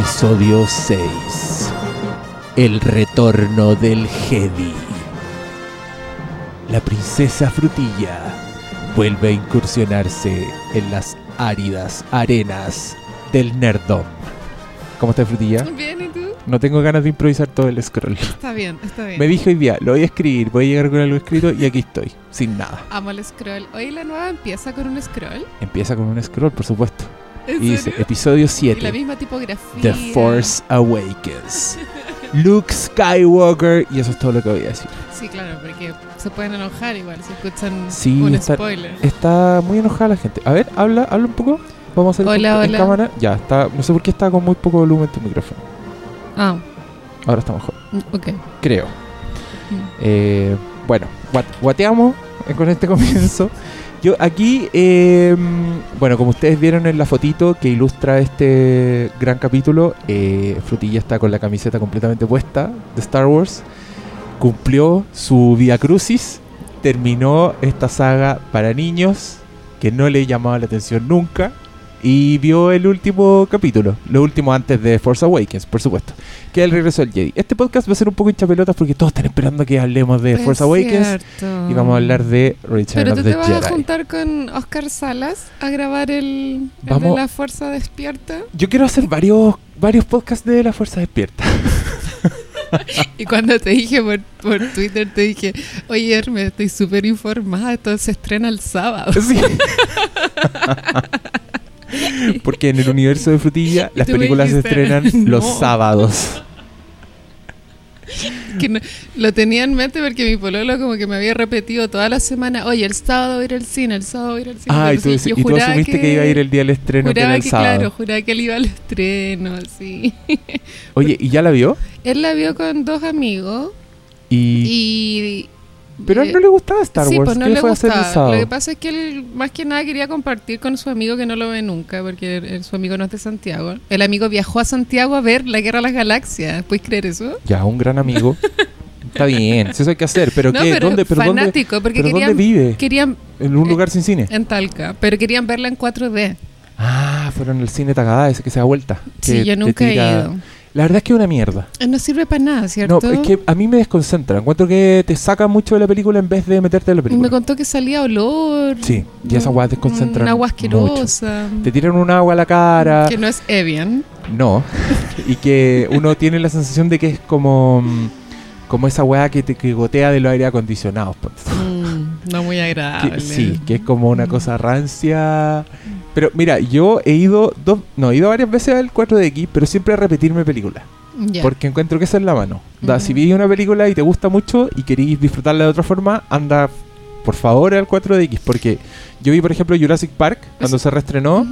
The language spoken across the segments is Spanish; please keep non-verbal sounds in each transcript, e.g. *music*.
Episodio 6. El retorno del Jedi. La princesa Frutilla vuelve a incursionarse en las áridas arenas del Nerdom. ¿Cómo está Frutilla? Bien, ¿y tú? No tengo ganas de improvisar todo el scroll. Está bien, está bien. Me dije hoy día, lo voy a escribir, voy a llegar con algo escrito y aquí estoy, sin nada. Amo el scroll. Hoy la nueva empieza con un scroll. Empieza con un scroll, por supuesto. ¿En Y dice, episodio Y la 7. misma tipografía. The Force Awakens. *laughs* Luke Skywalker. Y eso es todo lo que voy a decir. Sí, claro, porque se pueden enojar igual si escuchan Sí, un está- spoiler. Está muy enojada la gente. A ver, habla, habla un poco. Vamos a hacer Hola, en hola. cámara. Ya, está. No sé por qué está con muy poco volumen tu micrófono. Ah, Ahora está mejor. mm, ok. Creo. Mm. Eh, bueno, guat- guateamos con este comienzo. Yo aquí, eh, bueno, como ustedes vieron en la fotito que ilustra este gran capítulo, eh, Frutilla está con la camiseta completamente puesta de Star Wars. Cumplió su Via Crucis, terminó esta saga para niños que no le llamaba la atención nunca y vio el último capítulo, lo último antes de Force Awakens, por supuesto, que es el regreso del Jedi. Este podcast va a ser un poco hinchapelotas porque todos están esperando que hablemos de Es Force Awakens cierto. y vamos a hablar de Return Pero of tú the te vas Jedi. a juntar con Oscar Salas a grabar el, el Vamos- de la Fuerza Despierta. Yo quiero hacer varios varios podcasts de La Fuerza Despierta. *laughs* Y cuando te dije por, por Twitter, te dije, oye Hermes, estoy súper informada, esto se estrena el sábado. Sí. *laughs* *laughs* Porque en el universo de Frutilla las películas se estrenan los sábados. que no- lo tenía en mente porque mi pololo como que me había repetido toda la semana, oye, el sábado voy a ir al cine, el sábado voy a ir al cine. Ah, y tú, yo y tú asumiste que... iba a ir el día del estreno que era el que, sábado. claro, juraba que él iba al estreno, sí. Oye, ¿y ya la vio? Él la vio con dos amigos Y... y... Pero a él eh, no le gustaba Star sí, Wars. pues no ¿Qué le fue a hacer el gustaba. Lo que pasa es que él más que nada quería compartir con su amigo que no lo ve nunca, porque el- su amigo no es de Santiago. El amigo viajó a Santiago a ver la Guerra de las Galaxias. ¿Puedes creer eso? Ya, un gran amigo. *laughs* Está bien, eso hay que hacer. ¿Pero no, qué? pero ¿Dónde, pero dónde, fanático, porque pero querían, dónde vive? querían ¿En un eh, lugar sin cine? en Talca, pero querían verla en 4D. Ah, fueron al cine Tagada, ese que se da vuelta. Sí, yo nunca he ido. La verdad es que es una mierda. Eh, No sirve para nada, ¿cierto? No, es que a mí me desconcentra. Encuentro que te saca mucho de la película en vez de meterte en la me película. contó que salía olor. Sí, y esas weas desconcentran Un agua mucho. asquerosa. Te tiran un agua a la cara. Que no es Evian. No. *laughs* y que uno tiene la sensación de que es como. mm, Como esa weá que te que gotea de los aire acondicionados. tú. Mm, no muy agradable. Que- sí, que es como una cosa rancia. Pero mira, yo he ido dos, no, he ido varias veces al 4DX, pero siempre a repetirme películas. Porque encuentro que esa es la mano. Da, Ujú. Si vi una película y te gusta mucho y queréis disfrutarla de otra forma, anda por favor al 4DX. Porque yo vi, por ejemplo, Jurassic Park cuando Es- se reestrenó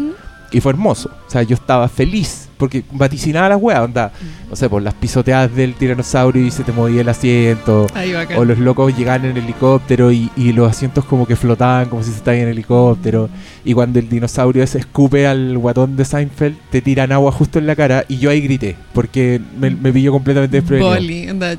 y fue hermoso. O sea, yo estaba feliz porque vaticinaba las weas. Onda, no sé, por las pisoteadas del tiranosaurio y se te movía el asiento. Ahí va O los locos llegaban en helicóptero y, y los asientos como que flotaban como si se estaban en helicóptero. Y cuando el dinosaurio ese escupe al guatón de Seinfeld, te tiran agua justo en la cara. Y yo ahí grité, porque me, me pilló completamente desprevenido. Bolly.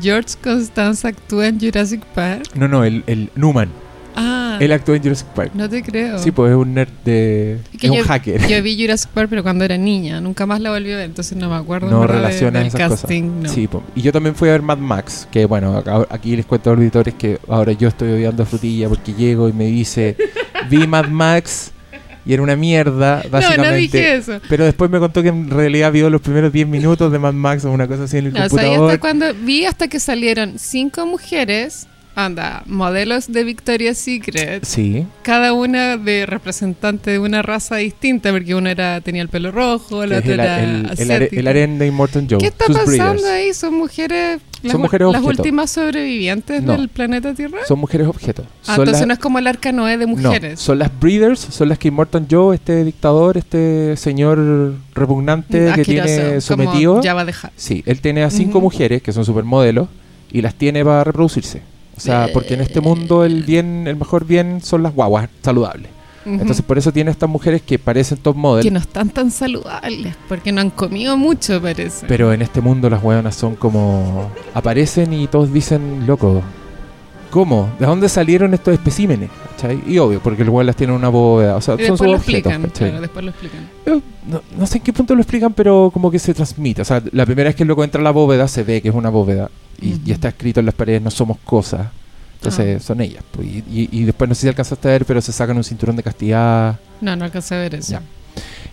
George Constanza actúa en Jurassic Park. No, no, el, el Newman. Ah, Él actuó en Jurassic Park. no te creo. Sí, pues es un nerd de... Es que es un yo- hacker. Yo vi Jurassic Park, pero cuando era niña. Nunca más la volví a ver, entonces no me acuerdo. no de- relaciona del esas casting. cosas. No. Sí, y yo también fui a ver Mad Max, que bueno, acá- aquí les cuento a los auditores que ahora yo estoy odiando a Frutilla porque llego y me dice, vi Mad Max y era una mierda, no, básicamente. no dije eso. Pero después me contó que en realidad vio los primeros 10 minutos de Mad Max o una cosa así en el No, o sea, computador. hasta cuando vi hasta que salieron cinco mujeres, anda, modelos de Victoria's Secret, Sí, cada una de representante de una raza distinta, porque una era tenía el pelo rojo, que la otra el, era el, el, are- de Immortal Joe. ¿Qué está sus pasando breeders. ahí? Son mujeres, las, Son mujeres las objeto. últimas sobrevivientes No. del planeta Tierra. Son mujeres objetos. Ah, entonces las- no es como el arca Noé de No, mujeres. son las breeders, son las que Immortal Joe, este dictador, este señor repugnante que Asqueroso, tiene como sometido. Jabba the Hutt. Sí, él tiene a cinco mujeres que son supermodelos y las tiene para reproducirse. O sea, porque en este mundo el bien, el mejor bien son las guaguas saludables. Entonces por eso tiene estas mujeres que parecen top model, que no están tan saludables, porque no han comido mucho, parece. pero en este mundo las hueonas son como aparecen y todos dicen, loco, ¿cómo? ¿De dónde salieron estos especímenes? ¿Cachai? Y obvio, porque weón las tiene en una bóveda. O sea, Y son sus objetos. explican. Claro, después lo explican. Yo no, no sé en qué punto lo explican, pero como que se transmite. O sea, la primera vez que el loco entra a la bóveda, se ve que es una bóveda. Y, Ujú. y está escrito en las paredes, no somos cosas. Entonces Ah. son ellas. pues. Y, y- y después no sé si alcanzaste a ver, pero se sacan un cinturón de castidad. No, no alcancé a ver eso. Ya.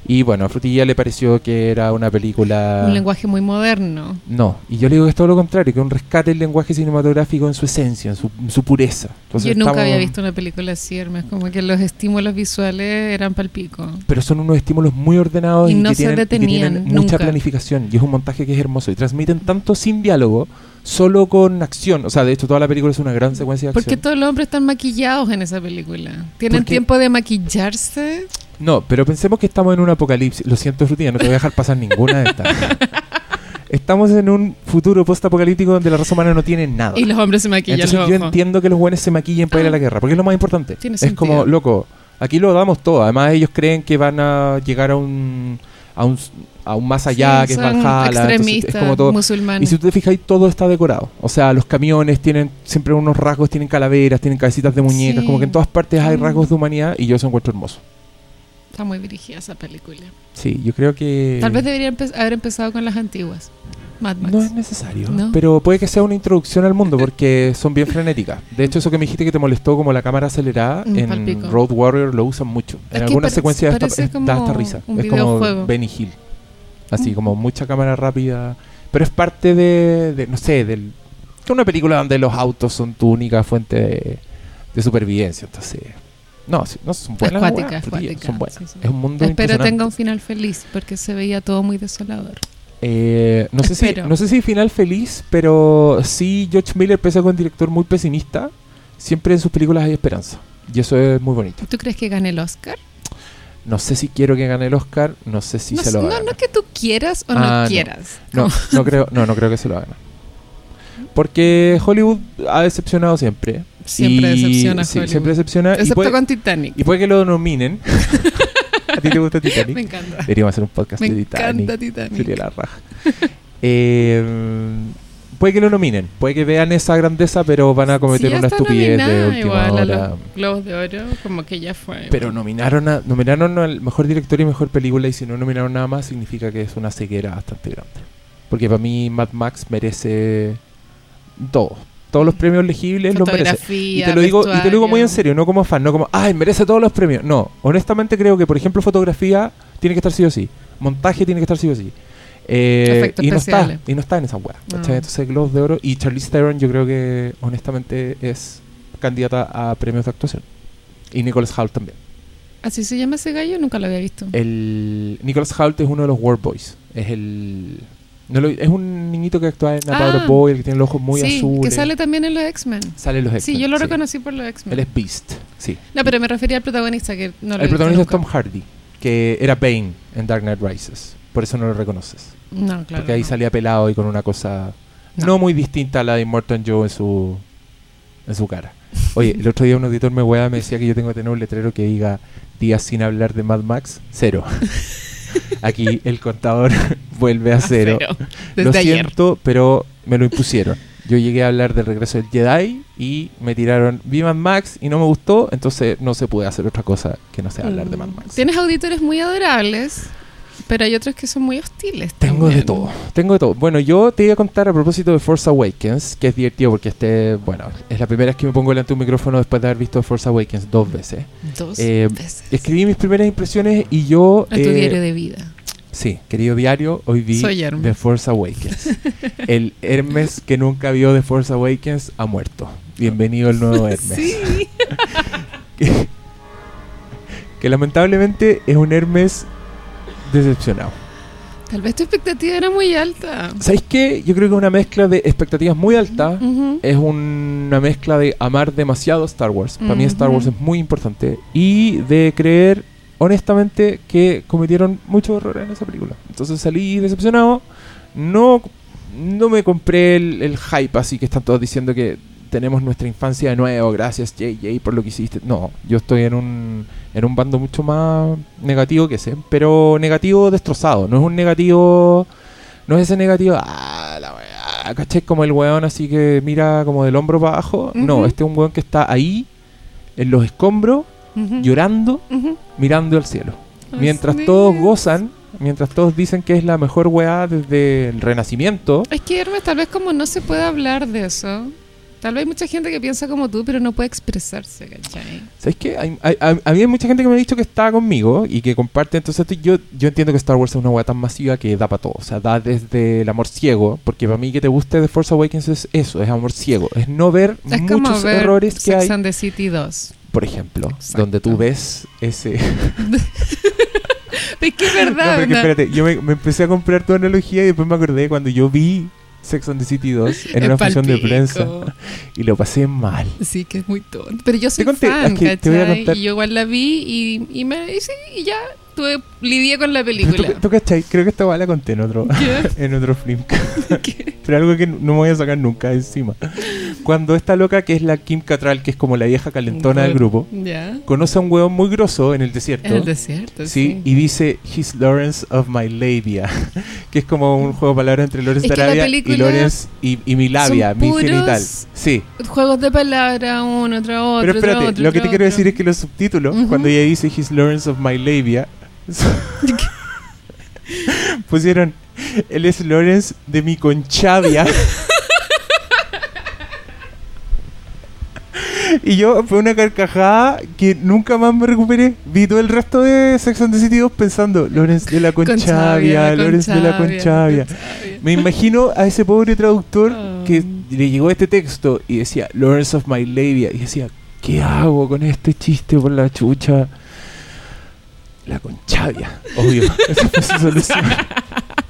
Y bueno, a Frutilla le pareció que era una película... Un lenguaje muy moderno. No, y yo le digo que es todo lo contrario, que un rescate del lenguaje cinematográfico en su esencia, en su, en su pureza. Entonces Yo nunca estamos- había visto una película así, Hermes. Como que los estímulos visuales eran palpico. Pero son unos estímulos muy ordenados Y y, no que, se tienen, y que detenían tienen mucha planificación. Y es un montaje que es hermoso. Y transmiten tanto sin diálogo, solo con acción. O sea, de hecho, toda la película es una gran secuencia de Porque acción. todos los hombres están maquillados en esa película. ¿Tienen Porque- tiempo de maquillarse? No, pero pensemos que estamos en un apocalipsis. Lo siento, Frutilla, no te voy a dejar pasar ninguna de estas. *laughs* Estamos en un futuro post-apocalíptico donde la raza humana no tiene nada. Y los hombres se maquillan Entonces los yo ojos. entiendo que los buenos se maquillen para ir a la Ah. guerra, porque es lo más importante. Tiene es sentido. como, loco, aquí lo damos todo. Además ellos creen que van a llegar a un a un, a un más allá Sí, que es entonces extremistas, es como todo. Y musulmanes. si tú te fijas ahí todo está decorado. O sea, los camiones tienen siempre unos rasgos, tienen calaveras, tienen cabecitas de muñecas, Sí. como que en todas partes hay Mm. rasgos de humanidad y yo eso encuentro hermoso. Está muy dirigida esa película. Sí, yo creo que Tal vez debería empe- haber empezado con las antiguas. Mad Max. no es necesario, ¿No? pero puede que sea una introducción al mundo porque son bien frenéticas. De hecho, eso que me dijiste que te molestó como la cámara acelerada Mm, en palpico. Road Warrior lo usan mucho. En es- como da hasta risa. es como. Benny Hill. Así como mucha cámara rápida, pero es parte de, de, no sé, del de una película donde los autos son tu única fuente de, de supervivencia, entonces no, no son buenas, son buenas. sí, sí. Es un mundo Espero tenga un final feliz porque se veía todo muy desolador. Eh, no, sé si, no sé si final feliz, pero sí George Miller, pese a que es un director muy pesimista, siempre en sus películas hay esperanza. Y eso es muy bonito. ¿Tú crees que gane el Oscar? No sé si quiero que gane el Oscar, no sé si no, se lo no, va a no ganar. que tú quieras o Ah, no no. quieras. No, no creo, no, no creo que se lo hagan. Porque Hollywood ha decepcionado siempre. Siempre Y- decepciona sí, Hollywood. siempre decepciona. Excepto puede, con Titanic. y puede que lo nominen. *laughs* ¿A ti te gusta Titanic? Me encanta. Deberíamos hacer un podcast Me de Titanic. encanta Titanic. Sería la raja. *laughs* Eh, puede que lo nominen, puede que vean esa grandeza, pero van a cometer Sí, una estupidez de última igual a hora. los Globos de Oro, como que ya fue. Pero nominaron, a, nominaron al mejor director y mejor película, y si no nominaron nada más, significa que es una ceguera bastante grande. Porque para mí, Mad Max merece todo. Todos los premios legibles los merece. Y te, lo digo, y te lo digo muy en serio, no como fan, no como, ay, merece todos los premios. No, honestamente creo que, por ejemplo, fotografía tiene que estar sí o sí. Montaje tiene que estar sí o sí. Eh, y no está, y no está en esa weá. No. ¿cachai? Entonces, Globos de Oro y Charlize Theron, yo creo que honestamente es candidata a premios de actuación. Y Nicholas Hoult también. ¿Así se llama ese gallo? Nunca lo había visto. El Nicholas Hoult es uno de los War Boys. Es el no lo- es un niñito que actúa en Ah. Boy, el que tiene los ojos muy sí, azules. que sale también en los X-Men. Sale en los Sí, X-Men, yo lo reconocí por los Él X-Men. es Beast, sí. No, pero me refería al protagonista que no lo el protagonista es. Tom Hardy, que era Bane en Dark Knight Rises. Por eso no lo reconoces. No, claro. porque ahí no. salía pelado y con una cosa no. No. muy distinta a la de Immortal Joe en su en su cara. Oye, el otro día un auditor me hueá, me decía que yo tengo que tener un letrero que diga días sin hablar de Mad Max, cero. *laughs* Aquí el contador *laughs* vuelve a cero. Lo ayer. siento, pero me lo impusieron. Yo llegué a hablar del regreso del Jedi y me tiraron vi Mad Max y no me gustó, entonces no se puede hacer otra cosa que no sea hablar de Mad Max. Tienes auditores muy adorables, pero hay otros que son muy hostiles. Tengo de todo, tengo de todo. Bueno, yo te iba a contar a propósito de Force Awakens, que es divertido porque este, bueno, es la primera vez que me pongo delante de un micrófono después de haber visto Force Awakens dos veces. Dos Eh, veces. Escribí mis primeras impresiones y yo... A tu eh, diario de vida. Sí, querido diario, hoy vi. The Force Awakens. *laughs* el Hermes que nunca vio The Force Awakens ha muerto. Bienvenido el nuevo *laughs* Hermes. Sí. *laughs* que, que lamentablemente es un Hermes decepcionado. Tal vez tu expectativa era muy alta. ¿Sabéis qué? Yo creo que una mezcla de expectativas muy altas. Es una mezcla de amar demasiado Star Wars. Para mí Star Wars es muy importante. Y de creer honestamente que cometieron muchos errores en esa película. Entonces salí decepcionado. No, no me compré el, el hype así que están todos diciendo que tenemos nuestra infancia de nuevo. Gracias JJ por lo que hiciste. No, yo estoy en un, en un bando mucho más negativo que ese. Pero negativo destrozado. No es un negativo... No es ese negativo... Ah, la weá, ¿cachai? Como el weón así que mira como del hombro para abajo. No, este es un weón que está ahí, en los escombros, llorando, mirando al cielo. Mientras Así todos es. gozan, mientras todos dicen que es la mejor weá desde el renacimiento. Es que Hermes, tal vez como no se puede hablar de eso, tal vez hay mucha gente que piensa como tú, pero no puede expresarse, ¿cachai? ¿Sabes qué? Hay, hay- hay- a mí hay mucha gente que me ha dicho que está conmigo y que comparte. Entonces yo, yo entiendo que Star Wars es una weá tan masiva que da para todo. O sea, da desde el amor ciego. Porque para mí que te guste de Force Awakens es eso, es amor ciego. Es no ver Es muchos ver errores que Sex hay. and the City 2. Por ejemplo, Exacto. donde tú ves ese... *laughs* Es que es verdad. ¿no? espérate, yo me, me empecé a comprar tu analogía y después me acordé cuando yo vi Sex and the City 2 *laughs* en una función de prensa *laughs* y lo pasé mal. Sí, que es muy tonto. Pero yo soy conté, fan, es que te voy a contar- Y yo igual la vi y, y, me, y sí, y ya tuve, lidié con la película. ¿Tú, tú cachai? Creo que esta weá la conté en otro, *laughs* en otro film. Pero algo que no me voy a sacar nunca encima. Cuando esta loca, que es la Kim Cattrall, que es como la vieja calentona del grupo, conoce a un hueón muy grosso en el desierto. En el desierto, Sí, sí. y dice He's Lawrence of my labia, *laughs* que es como un juego de palabras entre Lawrence Es de Arabia y Lawrence y, y mi labia, mi genital. Sí, Juegos de palabras, uno tras otro. pero espérate, otro, lo que te quiero decir es que los subtítulos, cuando ella dice He's Lawrence of my labia, *laughs* pusieron él es Lawrence de mi conchavia. *laughs* Y yo fue una carcajada que nunca más me recuperé. Vi todo el resto de Sex and the City 2 pensando, Lawrence de la Conchavia, Lawrence de la Conchavia. Me imagino a ese pobre traductor Oh. que le llegó este texto y decía, Lawrence of my labia. Y decía, ¿qué hago con este chiste por la chucha? La conchavia, obvio. *laughs* Esa fue su solución.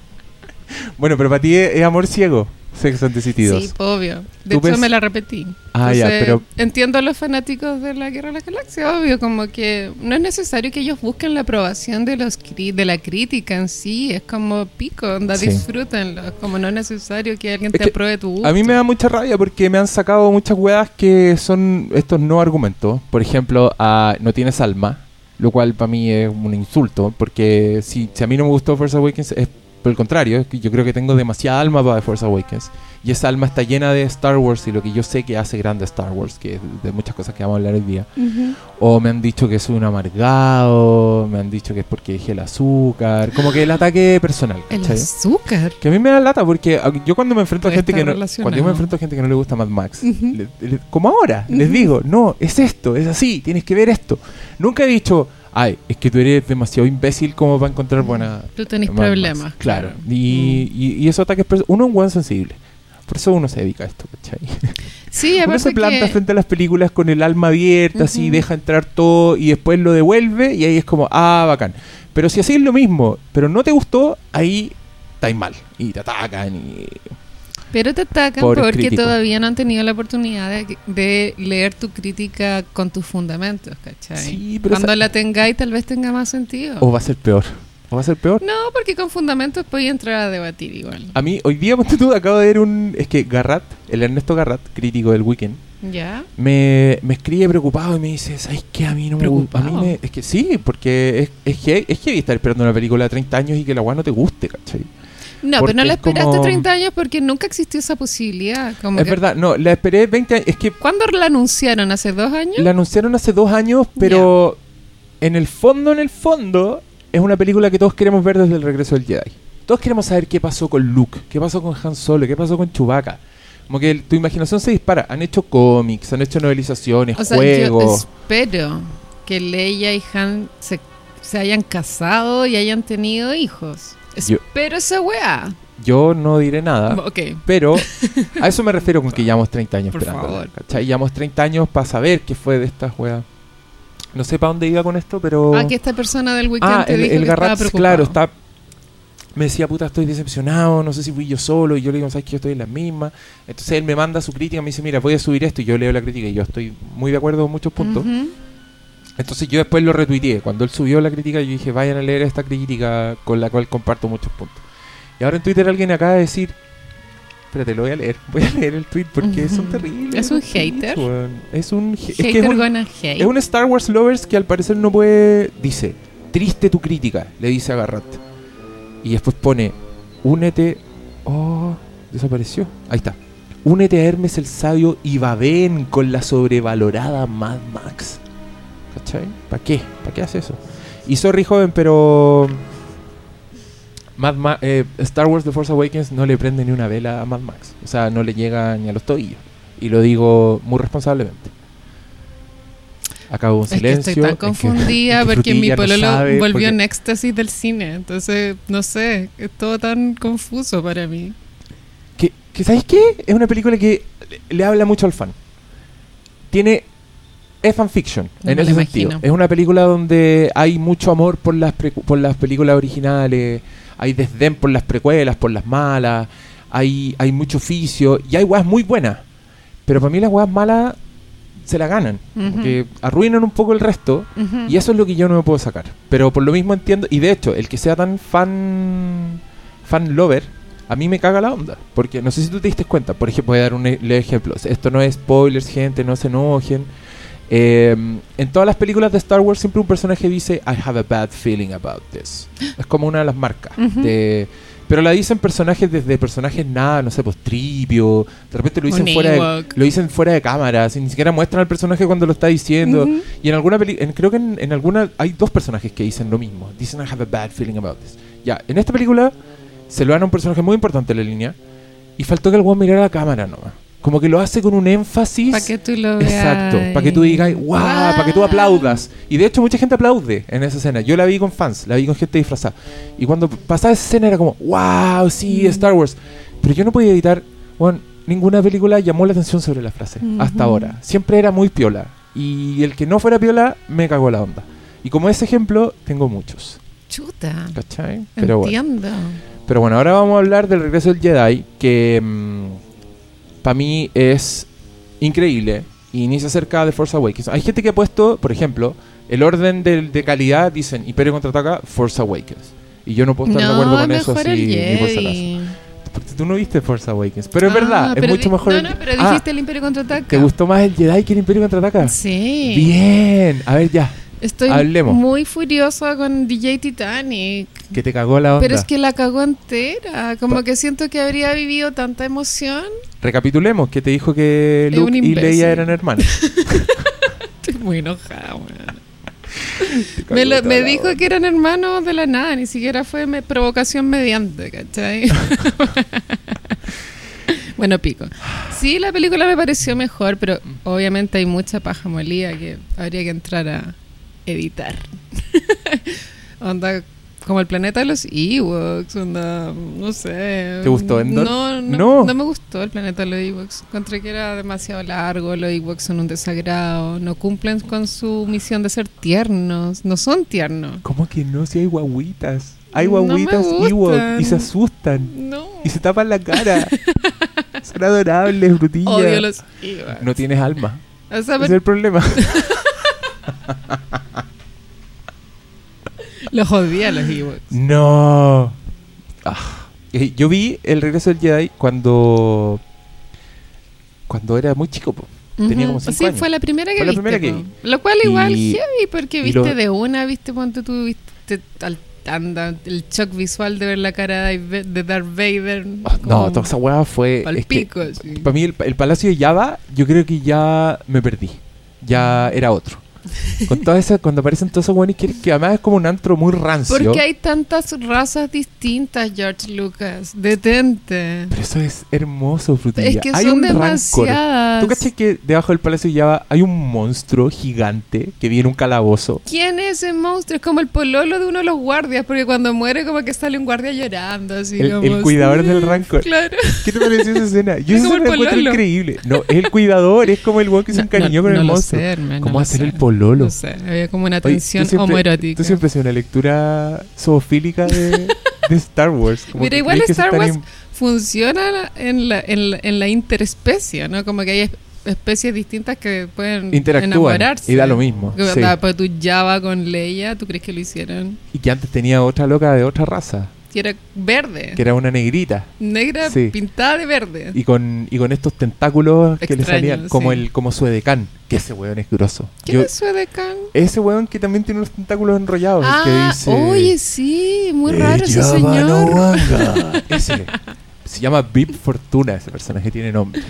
*laughs* bueno, pero para ti es, es amor ciego, Sex and the City 2. Sí, obvio. De ¿Tú hecho, ves? me la repetí. Ah, ya, Entonces, pero- Entiendo a los fanáticos de la Guerra de las Galaxias, obvio, como que no es necesario que ellos busquen la aprobación de los cri- de la crítica en sí, es como pico, onda, Sí. disfrútenlo, como no es necesario que alguien Es te que apruebe tu gusto. A mí me da mucha rabia porque me han sacado muchas weas que son estos no argumentos. Por ejemplo, a no tienes alma, lo cual para mí es un insulto, porque si, si a mí no me gustó Force Awakens es por el contrario, yo creo que tengo demasiada alma para Force Awakens. Y esa alma está llena de Star Wars y lo que yo sé que hace grande Star Wars, que es de muchas cosas que vamos a hablar hoy día. Ujú. O me han dicho que soy un amargado, me han dicho que es porque dejé el azúcar, como que el ataque personal. El ¿cachai? azúcar. Que a mí me da lata porque yo cuando me enfrento a gente que no cuando yo me enfrento a gente que no le gusta Mad Max, Ujú. le- le- como ahora, les Ujú. digo, no, es esto, es así, tienes que ver esto. Nunca he dicho, ay, es que tú eres demasiado imbécil como para encontrar buena Tú tenés Mad Max". problemas. Claro. Mm. Y, y, y esos ataques uno es un buen sensible. Por eso uno se dedica a esto, ¿cachai? *laughs* Sí, Uno se planta que- frente a las películas con el alma abierta, así, deja entrar todo y después lo devuelve y ahí es como, ah, bacán. Pero si así es lo mismo, pero no te gustó, ahí estáis mal. Y te atacan y... Pero te atacan Pobres porque críticos. todavía no han tenido la oportunidad de, de leer tu crítica con tus fundamentos, ¿cachai? Sí, pero Cuando esa- la tengáis tal vez tenga más sentido. O va a ser peor. O va a ser peor. No, porque con fundamentos podéis entrar a debatir igual. A mí, hoy día, *laughs* ponte tú, acabo de ver un... Es que Garrat, el Ernesto Garrat, crítico del Weekend, ¿Ya? me, me escribe preocupado y me dice, ¿sabes qué? A mí no me gusta. A mí me... Es que sí, porque es, es, que, es que estar esperando una película de 30 años y que la weá no te guste, ¿cachai? No, pero no la es como- esperaste 30 años porque nunca existió esa posibilidad. Como Es que- verdad, no, la esperé 20 años. Es que ¿Cuándo la anunciaron? ¿Hace dos años? la anunciaron hace dos años, pero en el fondo, en el fondo, es una película que todos queremos ver desde el regreso del Jedi. Todos queremos saber qué pasó con Luke, qué pasó con Han Solo, qué pasó con Chewbacca. Como que el- tu imaginación se dispara. Han hecho cómics, han hecho novelizaciones, O sea, yo juegos. espero que Leia y Han se, se hayan casado y hayan tenido hijos. Yo- Espero esa weá. Yo no diré nada. Ok. Pero *laughs* a eso me refiero con que llevamos 30 años Por esperando. favor. ¿cachai? Llevamos 30 años para saber qué fue de estas weas. No sé para dónde iba con esto, pero. Ah, que esta persona del weekend Ah, te el, dijo el que Garrat, estaba preocupado. claro, está. Me decía, puta, estoy decepcionado, no sé si fui yo solo. Y yo le digo, sabes que yo estoy en la misma. Entonces él me manda su crítica, me dice, mira, voy a subir esto. Y yo leo la crítica y yo estoy muy de acuerdo con muchos puntos. Ujú. Entonces yo después lo retuiteé. Cuando él subió la crítica, yo dije, vayan a leer esta crítica con la cual comparto muchos puntos. Y ahora en Twitter alguien acaba de decir, espérate, lo voy a leer. *laughs* Voy a leer el tweet porque son Ujú. terribles. ¿Es un hater? Es un... es que es Hater un- gonna hate. es un Star Wars lovers que al parecer no puede. Dice, triste tu crítica, le dice a Garrat. Y después pone, únete. Oh, Desapareció. Ahí está. Únete a Hermes el sabio y va ven con la sobrevalorada Mad Max. ¿Cachai? ¿Para qué? ¿Para qué hace eso? Y sorry, joven, pero. Mad Ma- eh, Star Wars The Force Awakens no le prende ni una vela a Mad Max. O sea, no le llega ni a los tobillos. Y lo digo muy responsablemente. Acá hubo un Es que silencio. estoy tan confundida es que *laughs* porque mi no pololo sabe, volvió porque- en éxtasis del cine. Entonces, no sé, es todo tan confuso para mí. que, que ¿sabéis qué? Es una película que le, le habla mucho al fan. Tiene es fanfiction No en ese sentido. imagino. Es una película donde hay mucho amor por las precu- por las películas originales, hay desdén por las precuelas, por las malas, hay hay mucho oficio y hay weas muy buenas. Pero para mí las weas malas se la ganan, Ujú. que arruinan un poco el resto. Y eso es lo que yo no me puedo sacar. Pero por lo mismo entiendo. Y de hecho, el que sea tan fan. fan lover. A mí me caga la onda. Porque no sé si tú te diste cuenta. Por ejemplo, voy a dar un e- ejemplo. Esto no es spoilers, gente. No se enojen. Eh, en todas las películas de Star Wars siempre un personaje dice I have a bad feeling about this. Es como una de las marcas. Ujú. de- pero la dicen personajes desde personajes nada, no sé, pues tripio. De repente lo dicen Un fuera de, lo dicen fuera de cámara, así, ni siquiera muestran al personaje cuando lo está diciendo. Ujú. Y en alguna película, creo que en, en alguna hay dos personajes que dicen lo mismo. Dicen I have a bad feeling about this. Ya, en esta película se lo dan a un personaje muy importante en la línea y faltó que el weón mirara a la cámara nomás. Como que lo hace con un énfasis. Para que tú lo veas. Exacto, para que tú digas, wow, para que tú aplaudas. Y de hecho mucha gente aplaude en esa escena. Yo la vi con fans, la vi con gente disfrazada. Y cuando pasaba esa escena era como, wow, sí, Mm. Star Wars. Pero yo no podía evitar, bueno, ninguna película llamó la atención sobre la frase, hasta Ujú. ahora. Siempre era muy piola. Y el que no fuera piola, me cagó la onda. Y como ese ejemplo, tengo muchos. Chuta. ¿Cachai? Pero bueno. Entiendo. Pero bueno, ahora vamos a hablar del regreso del Jedi, que para mí es increíble y ni se acerca de Force Awakens. Hay gente que ha puesto, por ejemplo, el orden de, de calidad, dicen Imperio contraataca, Force Awakens. Y yo no puedo estar de acuerdo con eso así, ni por si. Porque tú no viste Force Awakens. Pero es Ah, verdad, es pero mucho di- mejor No, no, pero Ah, dijiste el Imperio contraataca. ¿Te gustó más el Jedi que el Imperio contraataca? Sí. Bien, a ver ya, Estoy Hablemos. muy furiosa con DJ Titanic. que te cagó la onda. Pero es que la cagó entera. Como Pa- que siento que habría vivido tanta emoción. Recapitulemos, que te dijo que Luke y. Leia eran hermanos. *laughs* Estoy muy enojada, Me, lo- me dijo onda. que eran hermanos de la nada, ni siquiera fue me- provocación mediante, ¿cachai? *laughs* bueno, pico. Sí, la película me pareció mejor, pero obviamente hay mucha paja molida que habría que entrar a editar. *laughs* onda como el planeta de los Ewoks, onda, no sé. ¿Te gustó Endor? No, no, No. no me gustó el planeta de los Ewoks. Encontré que era demasiado largo, los Ewoks son un desagrado, no cumplen con su misión de ser tiernos, no son tiernos. ¿Cómo que no? Si hay guaguitas. Hay No guaguitas gustan. Ewok y se asustan. No. Y se tapan la cara. *laughs* Son adorables, brutilla. Odio los Ewoks. No tienes alma. O sea, Ese es el problema. *laughs* los odia a los *gasps* Ewoks. no. Ah. Eh, Yo vi el regreso del Jedi cuando. Cuando era muy chico, po. Tenía como cinco Sí, años. fue la primera que Fue la viste. primera que vi. Lo cual igual Y- heavy, porque viste lo- de una, viste, ponte tú, viste al anda, el shock visual de ver la cara de Darth Vader. Ah, no, como toda esa weá fue. es que pico, así. Para mí, el, el Palacio de Java, yo creo que ya me perdí. Ya era otro. Con todas esas, cuando aparecen todos esos buenos que, que además es como un antro muy rancio. Porque hay tantas razas distintas, George Lucas. Detente. Pero eso es hermoso, frutilla. Es que hay son un rancor. demasiadas. ¿Tú caché que debajo del Palacio de Java hay un monstruo gigante que viene en un calabozo? ¿Quién es ese monstruo? Es como el pololo de uno de los guardias, porque cuando muere como que sale un guardia llorando, así El- como, el cuidador sí, del rancor. Claro. ¿Qué te pareció esa escena? Yo Es esa como escena el encuentro increíble. No, es el cuidador, es como el weón que se encariñó con no el monstruo. sé, hermano, ¿Cómo no hacer el pololo? No sé, había como una Oye, tú tensión siempre- homoerótica. Tú siempre haces una lectura zoofílica de, de Star Wars. como Mira, igual Star Wars funciona en la, en, la, en la interespecie, ¿no? Como que hay es- especies distintas que pueden Interactúan enamorarse. y da lo mismo, sí. Pues tu Java con Leia, ¿tú crees que lo hicieron? Y que antes tenía otra loca de otra raza, Que era verde. que era una negrita. Negra Sí. pintada de verde. Y con, y con estos tentáculos que le salían como sí. el como su edecán, que ese weón es grosso. ¿Qué Yo- es ese weón que también tiene unos tentáculos enrollados, el que Ah, dice oye, sí, muy "Eh, raro ese señor. no Wanga". *laughs* Ese. Se llama Vip Fortuna, ese personaje tiene nombre.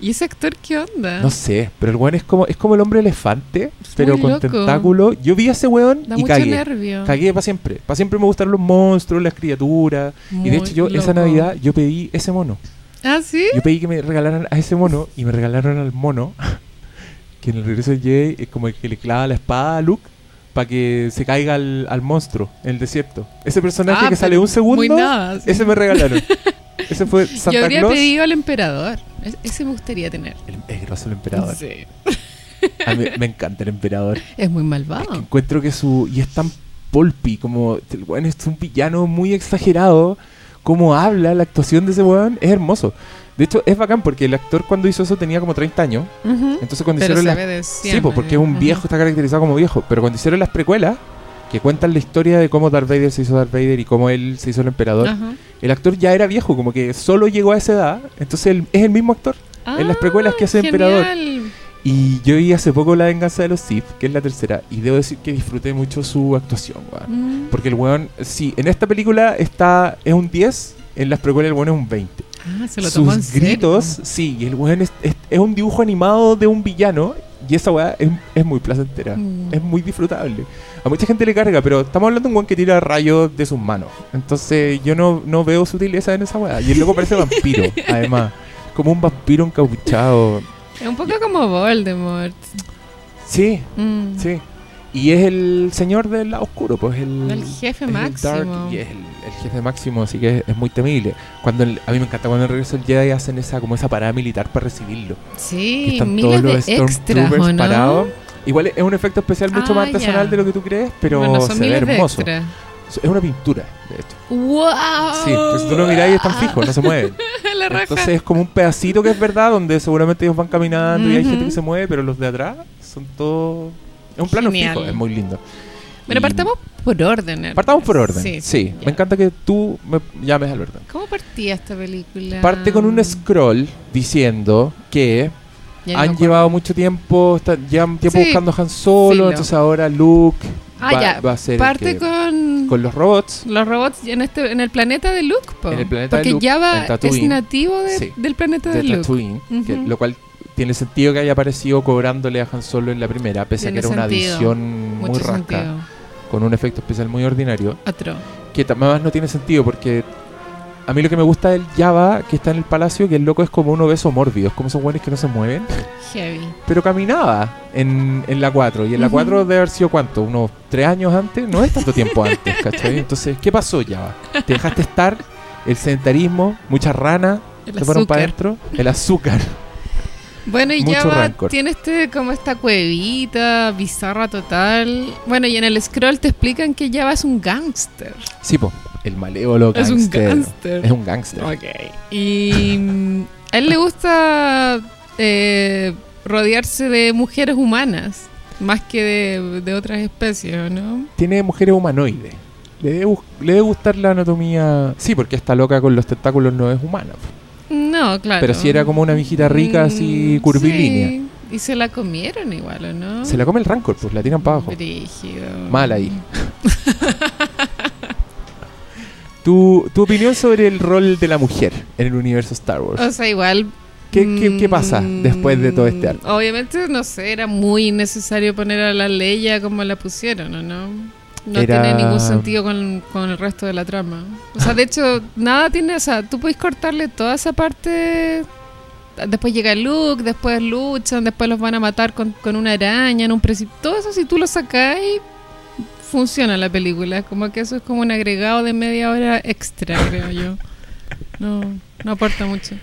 ¿Y ese actor qué onda? No sé, pero el weón es como, es como el hombre elefante, Es pero con loco. tentáculo. Yo vi a ese weón Da y mucho cagué. nervio. Cagué para siempre. Para siempre me gustaron los monstruos, las criaturas. y de hecho yo esa loco. Navidad yo pedí ese mono. ¿Ah, sí? Yo pedí que me regalaran a ese mono y me regalaron al mono *laughs* que en el regreso de Jedi es como el que le clava la espada a Luke para que se caiga al, al monstruo en el desierto. Ese personaje Ah, que sale un segundo, nada. sí. ese me regalaron. *laughs* ese fue Yo Santa habría Claus. pedido al emperador. Es- ese me gustaría tener. El, es grosso el emperador. Sí. *laughs* A mí me encanta el emperador. Es muy Es malvado. que encuentro que su. Y es tan pulpy, como. El weón es un villano muy exagerado. Como habla, la actuación de ese weón es hermoso. De hecho, es bacán porque el actor cuando hizo eso tenía como 30 años. Ujú. Entonces cuando Pero hicieron se las. ve de Sí, siempre. pues, porque es un viejo, está caracterizado como viejo. Pero cuando hicieron las precuelas, que cuentan la historia de cómo Darth Vader se hizo Darth Vader y cómo él se hizo el emperador, Ajá. el actor ya era viejo, como que solo llegó a esa edad. Entonces él es el mismo actor. En las precuelas que hace Ah, emperador. genial. Y yo vi hace poco La Venganza de los Sith, que es la tercera, y debo decir que disfruté mucho su actuación, weón. Mm. Porque el weón, sí, en esta película está es un 10, en las precuelas el weón es un 20. Ah, se lo en Sus serio. gritos, sí, y el weón es, es, es un dibujo animado de un villano, y esa weá es, es muy placentera. Mm. Es muy disfrutable. A mucha gente le carga, pero estamos hablando de un weón que tira rayos de sus manos. Entonces yo no, no veo sutileza en esa weá. Y el loco parece vampiro, *laughs* además. Como un vampiro encapuchado. Es un poco como Voldemort. Sí, Mm. Sí. Y es el señor del lado oscuro, pues el, El jefe es el máximo. Dark y es el, el jefe máximo, así que es, es muy temible. Cuando el- a mí me encanta cuando en el regreso del Jedi hacen esa como esa parada militar para recibirlo. Que Sí, están miles todos los de extras, ¿o no? parados. Igual es un efecto especial mucho Ah, más artesanal ya. de lo que tú crees, pero Bueno, se ve hermoso. Es una pintura, de hecho. ¡Wow! Sí, pues si tú lo miráis están fijos, no se mueven. *laughs* La raja. Entonces es como un pedacito que es verdad, donde seguramente ellos van caminando y hay gente que se mueve, pero los de atrás son todos... Es un plano Genial. fijo, es muy lindo. Y- partamos por orden. Partamos por orden. Sí, Sí, me encanta que tú me llames al orden. ¿Cómo partía esta película? Parte con un scroll diciendo que Ya no han acuerdo. llevado mucho tiempo, está- llevan tiempo Sí, buscando a Han Solo, entonces ahora Luke Ah, va, ya. va a ser Parte que- con, con los robots. los robots en este en el planeta de Luke, po. En el planeta de Porque Luke, Java en es nativo de- Sí. del planeta de, de Luke. Que- lo cual tiene sentido que haya aparecido cobrándole a Han Solo en la primera, pese a que era una visión muy rasca, sentido. con un efecto especial muy ordinario, Otro. que además no tiene sentido porque a mí lo que me gusta del Java que está en el palacio, que el loco es como un obeso mórbido, es como esos buenos que no se mueven. Heavy. Pero caminaba en, en la 4. Y en la Ujú. 4 debe haber sido cuánto, unos 3 años antes. No es tanto tiempo antes, *laughs* ¿cachai? Entonces, ¿qué pasó ya? Te dejaste estar, el sedentarismo, muchas ranas, El se fueron para adentro, el azúcar. Bueno, y Mucho Java rancor. tiene este como esta cuevita bizarra total. Bueno, y en el scroll te explican que Java es un gángster. Sí, po, el malévolo Es un gángster. gángster. Es un gángster. Ok. Y mm, a él le gusta eh, rodearse de mujeres humanas, más que de, de otras especies, ¿no? Tiene mujeres humanoides. Le debe, bus- le debe gustar la anatomía. Sí, porque esta loca con los tentáculos no es humana. No, claro. Pero si era como una viejita rica, así Mm, curvilínea. sí. Y se la comieron igual, ¿o no? Se la come el rancor, pues la tiran para abajo. Brígido. Mal ahí. *laughs* Tu, tu opinión sobre el rol de la mujer en el universo Star Wars. O sea, igual. ¿Qué, qué, qué pasa mm, después de todo este arco? Obviamente, no sé, era muy necesario poner a la Leia como la pusieron, ¿o no? No Era- tiene ningún sentido con, con el resto de la trama. O sea, de hecho, nada tiene. O sea, tú puedes cortarle toda esa parte. Después llega Luke, después luchan, después los van a matar con, con una araña en un precipicio. Todo eso, si tú lo sacáis, funciona la película. Como que eso es como un agregado de media hora extra, creo yo. No, no aporta mucho.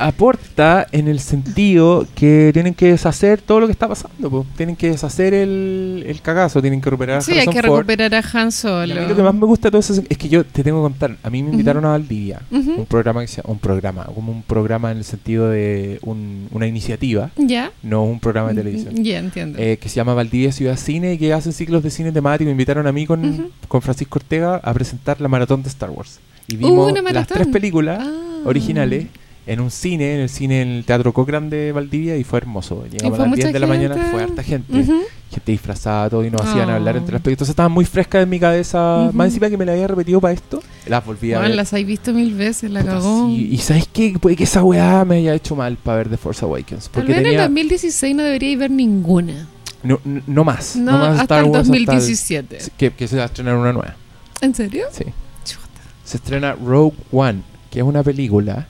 Aporta en el sentido que tienen que deshacer todo lo que está pasando. po. Tienen que deshacer el, el cagazo, tienen que recuperar a Sí, hay que Ford. recuperar a Han Y Solo. a mí lo que más me gusta de todo eso es que yo te tengo que contar. A mí me invitaron a Valdivia. Un programa que se llama- un programa, como un programa en el sentido de un- una iniciativa, ¿Ya? no un programa de televisión. Ya, entiendo. eh, que se llama Valdivia Ciudad Cine y que hacen ciclos de cine temático. Me invitaron a mí con, con Francisco Ortega a presentar la maratón de Star Wars. Y Uh, vimos las tres películas Ah. originales en un cine, en el cine en el Teatro Cochrane de Valdivia y fue hermoso. Llegamos a las mucha 10 de la mañana, fue harta gente. Ujú. Gente disfrazada, todo y nos hacían Oh. hablar entre las películas. Entonces estaba muy fresca en mi cabeza. Ujú. Más encima que me la había repetido para esto. Las volví a Bueno, ver. las has visto mil veces, la Puta, cagó. sí. Y ¿sabes qué? Puede que esa weá me haya hecho mal para ver The Force Awakens. Tal Porque vez en el tenía... 2016 no debería ver ninguna. No, no- no más. No, No, más hasta Star el Wars. hasta el- 2017. Que, que se va a estrenar una nueva. ¿En serio? Sí. Chuta. Se estrena Rogue One, que es una película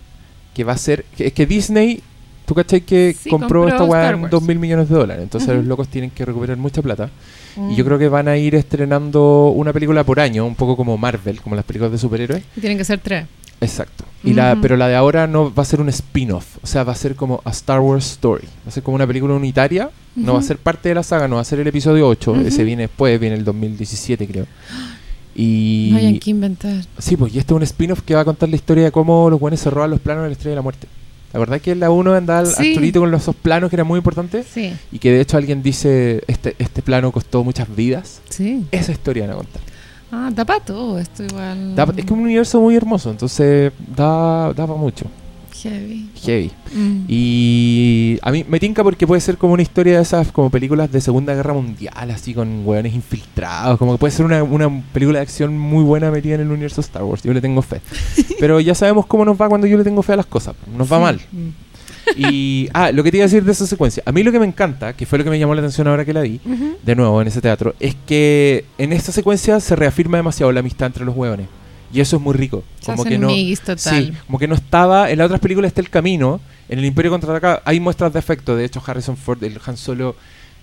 que va a ser. Que, es que Disney, tú cachai que Sí, compró, compró esta weá en Wars. 2 mil millones de dólares. Entonces los locos tienen que recuperar mucha plata. Mm. Y yo creo que van a ir estrenando una película por año, un poco como Marvel, como las películas de superhéroes. Y tienen que ser tres. Exacto. Y la, pero la de ahora no va a ser un spin-off. O sea, va a ser como a Star Wars Story. Va a ser como una película unitaria. No va a ser parte de la saga, no va a ser el episodio 8. Ujú. Ese viene después, viene el 2017, creo. *gasps* Y. No hayan que inventar. Sí, pues, y este es un spin-off que va a contar la historia de cómo los buenos se roban los planos de la estrella de la muerte. ¿La verdad que en la 1 andaba Sí. Arturito con los esos planos que eran muy importantes? Sí. Y que de hecho alguien dice: este, este plano costó muchas vidas. Sí. Esa historia van a contar. Ah, da para todo esto igual. Da- es que es un universo muy hermoso, entonces da, da para mucho. Heavy. Heavy. Mm. Y a mí me tinca porque puede ser como una historia de esas como películas de Segunda Guerra Mundial, así con hueones infiltrados, como que puede ser una, una película de acción muy buena metida en el universo Star Wars, yo le tengo fe. *laughs* Pero ya sabemos cómo nos va cuando yo le tengo fe a las cosas, nos va Sí. mal. Mm. Y, ah, lo que te iba a decir de esa secuencia, a mí lo que me encanta, que fue lo que me llamó la atención ahora que la vi, de nuevo en ese teatro, es que en esta secuencia se reafirma demasiado la amistad entre los hueones. Y eso es muy rico. Se Como que no, total. Sí, como que no estaba. En las otras películas está el camino. En el Imperio contraataca hay muestras de afecto. De hecho, Harrison Ford, el Han Solo,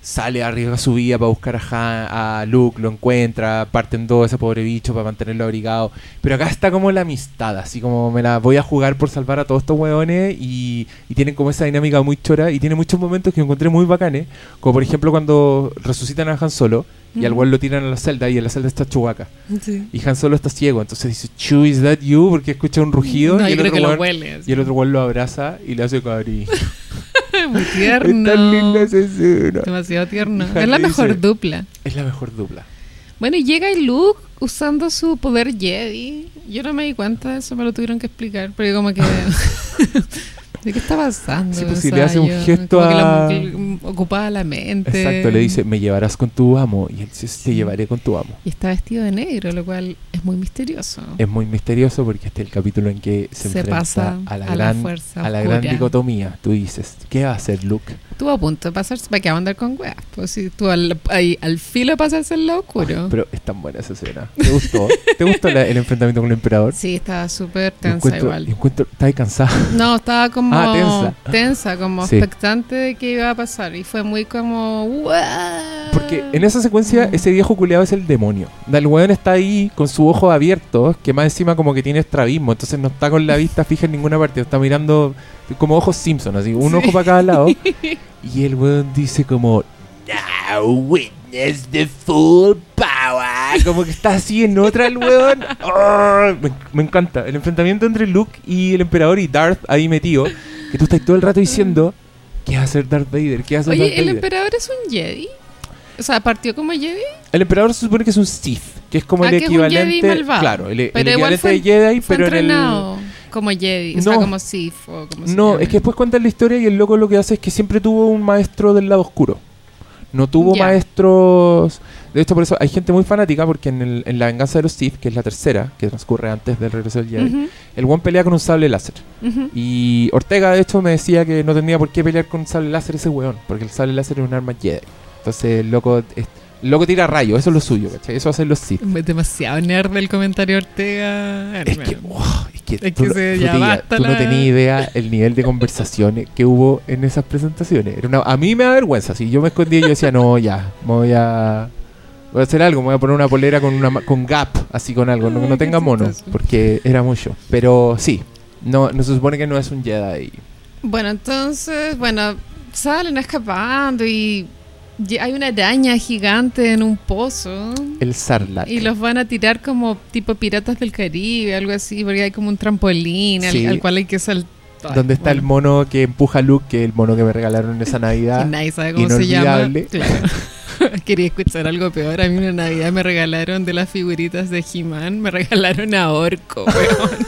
sale, arriesga su vida para buscar a, Han- a Luke, lo encuentra, parten dos ese pobre bicho para mantenerlo abrigado. Pero acá está como la amistad, así como me la voy a jugar por salvar a todos estos hueones. Y, y tienen como esa dinámica muy chora. Y tiene muchos momentos que encontré muy bacanes. Como por ejemplo cuando resucitan a Han Solo. Y al cual lo tiran a la celda y en la celda está Chewbacca. Sí. Y Han Solo está ciego, entonces dice, Chew, is that you? Porque escucha un rugido No, y, yo el otro que lo huele. y el otro weón lo abraza y le hace cariño. *laughs* Muy *laughs* Es tierno. tan linda esa escena. Demasiado tierno. Es la mejor dice- dupla. Es la mejor dupla. Bueno, y llega el Luke usando su poder Jedi. Yo no me di cuenta de eso, me lo tuvieron que explicar. Porque como que... *laughs* *laughs* ¿De qué está pasando? Sí, pues, si le hace un gesto que la- a- que ocupaba la mente. Exacto, le dice, me llevarás con tu amo. Y él dice, te llevaré con tu amo. Y está vestido de negro, lo cual es muy misterioso. Es muy misterioso porque este es el capítulo en que se, Se enfrenta pasa a la, a gran, a la gran dicotomía. Tú dices, ¿qué va a hacer Luke? Estuvo a punto de pasarse. ¿Para qué va a andar con weas? Pues si tú al, ahí, al filo de pasarse al lado oscuro. Ay, pero es tan buena esa escena. ¿Te gustó? ¿Te gustó la- el enfrentamiento con el emperador? Sí, estaba súper tensa encuentro, igual. encuentro, ¿estás cansada? No, estaba como Ah, tensa. tensa, como Sí. expectante de que iba a pasar. Y fue muy como. Porque en esa secuencia, ese viejo culeado es el demonio. El weón está ahí con su ojo abierto, que más encima como que tiene estrabismo, entonces no está con la vista fija en ninguna parte, está mirando como ojos Simpson, así, un Sí. ojo para cada lado. *laughs* y el weón dice como, Now witness the full power. Como que está así en otra el weón. Oh, me, me encanta. El enfrentamiento entre Luke y el emperador y Darth ahí metido, que tú estás todo el rato diciendo, ¿qué va a hacer Darth Vader? ¿Qué va a hacer Darth Oye, ¿el Vader? emperador es un Jedi? O sea, partió como Jedi, El emperador se supone que es un Sith, que es como Ah, el que es un Jedi equivalente. malvado. Claro, el, el Pero igual equivalente fue- de Jedi, fue pero en el. como Jedi, o sea, No. como Sith o como se No, llame. es que después cuentan la historia y el loco lo que hace es que siempre tuvo un maestro del lado oscuro. No tuvo maestros. De hecho, por eso hay gente muy fanática, porque en, el- en La Venganza de los Sith, que es la tercera, que transcurre antes del regreso del Jedi, el one pelea con un sable láser. Y Ortega, de hecho, me decía que no tendría por qué pelear con un sable láser ese weón, porque el sable láser es un arma Jedi. Entonces, el loco, es- el loco tira rayos, eso es lo suyo, ¿cachai? Eso hacen los Sith. Es demasiado nerd el comentario Ortega. Es que, wow, es que, Es tú, que se- ya tú no tenías idea el nivel de conversaciones que hubo en esas presentaciones. Era una- a mí me da vergüenza. Si yo me escondía, yo decía, no, ya, me voy a, voy a hacer algo. Me voy a poner una polera con, una, con gap, así con algo, no, que no tenga mono, porque era mucho. Pero sí, no, no se supone que no es un Jedi. Bueno, entonces, bueno, salen escapando y y hay una araña gigante en un pozo. El Sarlacc. Y los van a tirar como tipo piratas del Caribe, algo así, porque hay como un trampolín al, Sí. al cual hay que saltar. Donde está el mono que empuja a Luke, que es el mono que me regalaron en esa *laughs* Navidad. nadie sabe *laughs* cómo se llama. Claro. *laughs* *laughs* Quería escuchar algo peor. A mí una Navidad me regalaron de las figuritas de He-Man, me regalaron a Orco, weón.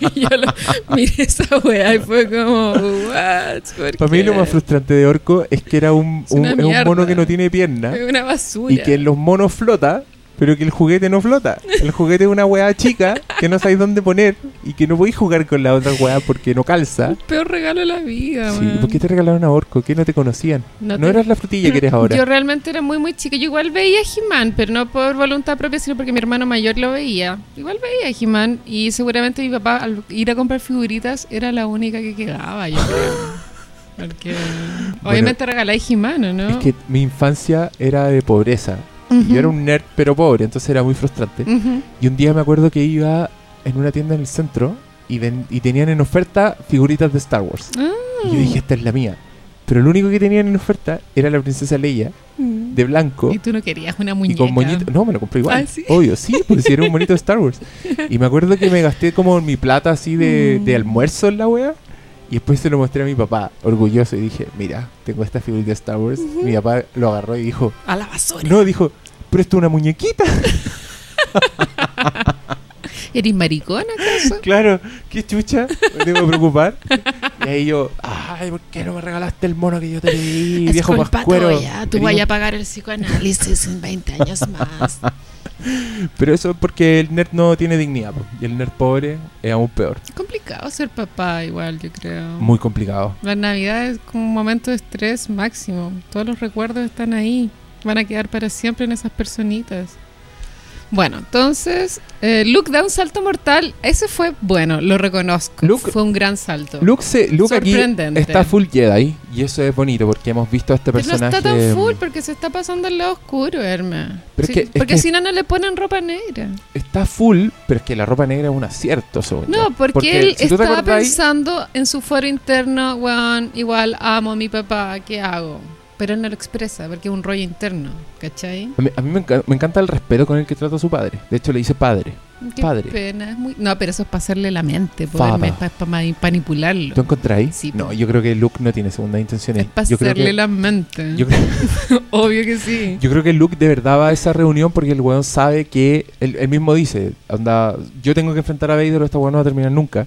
*laughs* y yo lo, miré esa weá y fue como, what? ¿Por Para mí lo más frustrante de Orco es que era un, Es un, una es un mono que no tiene piernas. Es una basura. y que en los monos flota pero que el juguete no flota. El juguete es una weá chica que no sabéis dónde poner y que no podéis jugar con la otra weá porque no calza. El peor regalo de la vida, Sí, weón. ¿por qué te regalaron a Orco? ¿Qué no te conocían? No, te- eras la frutilla que eres ahora. Yo realmente era muy, muy chica. Yo igual veía He-Man, pero no por voluntad propia, sino porque mi hermano mayor lo veía. Igual veía He-Man y seguramente mi papá, al ir a comprar figuritas, era la única que quedaba, yo creo. *laughs* Porque obviamente regaláis He-Man, ¿o ¿no? Es que mi infancia era de pobreza. Ujú. Yo era un nerd pero pobre, entonces era muy frustrante. Ujú. Y un día me acuerdo que iba en una tienda en el centro y, ven- y tenían en oferta figuritas de Star Wars. Ah. Y yo dije, esta es la mía. Pero lo único que tenían en oferta era la princesa Leia de blanco. Y tú no querías una Y muñeca. con moñito. No, me lo compré igual. Ah, ¿sí? Obvio, sí, porque si era un monito de Star Wars. Y me acuerdo que me gasté como mi plata así de, Mm. de almuerzo en la wea. Y después se lo mostré a mi papá, orgulloso. Y dije, mira, tengo esta figurita de Star Wars. Mi papá lo agarró y dijo, A la basura. no, dijo, pero esto es una muñequita. *laughs* ¿Eres maricón acaso? claro, qué chucha, me tengo que preocupar. Y ahí yo, ay, ¿por qué no me regalaste el mono que yo te pedí, viejo pascuero? Tú Querido- vayas a pagar el psicoanálisis en 20 años más. *laughs* Pero eso es porque el nerd no tiene dignidad. po. Y el nerd pobre es aún peor. complicado ser papá igual, yo creo. Muy complicado. La Navidad es como un momento de estrés máximo. Todos los recuerdos están ahí. Van a quedar para siempre en esas personitas. Bueno, entonces, eh, Luke da un salto mortal. Ese fue bueno, lo reconozco. Luke- fue un gran salto. Luke, se, Luke aquí está full Jedi. Y eso es bonito porque hemos visto a este Pero no personaje. está tan full porque se está pasando al lado oscuro, Herma. Es que- porque que- si no, no le ponen ropa negra. Está full, pero es que la ropa negra es un acierto, según No, porque, él si estaba pensando en su foro interno, weón, igual amo a mi papá, ¿qué hago? Pero él no lo expresa porque es un rollo interno, ¿cachai? A mí, a mí me, enca- me encanta el respeto con el que trata a su padre. De hecho, le dice padre. Qué Padre. pena, es muy... No, pero eso es para hacerle la mente, Fada. para manipularlo. ¿Tú encontráis? Sí, no, yo creo que Luke no tiene segunda intención. Es para hacerle que, la mente. yo, creo, *laughs* Obvio que sí. yo creo que Luke de verdad va a esa reunión porque el weón sabe que. Él, él mismo dice: onda, Yo tengo que enfrentar a Vader o esta weón no va a terminar nunca.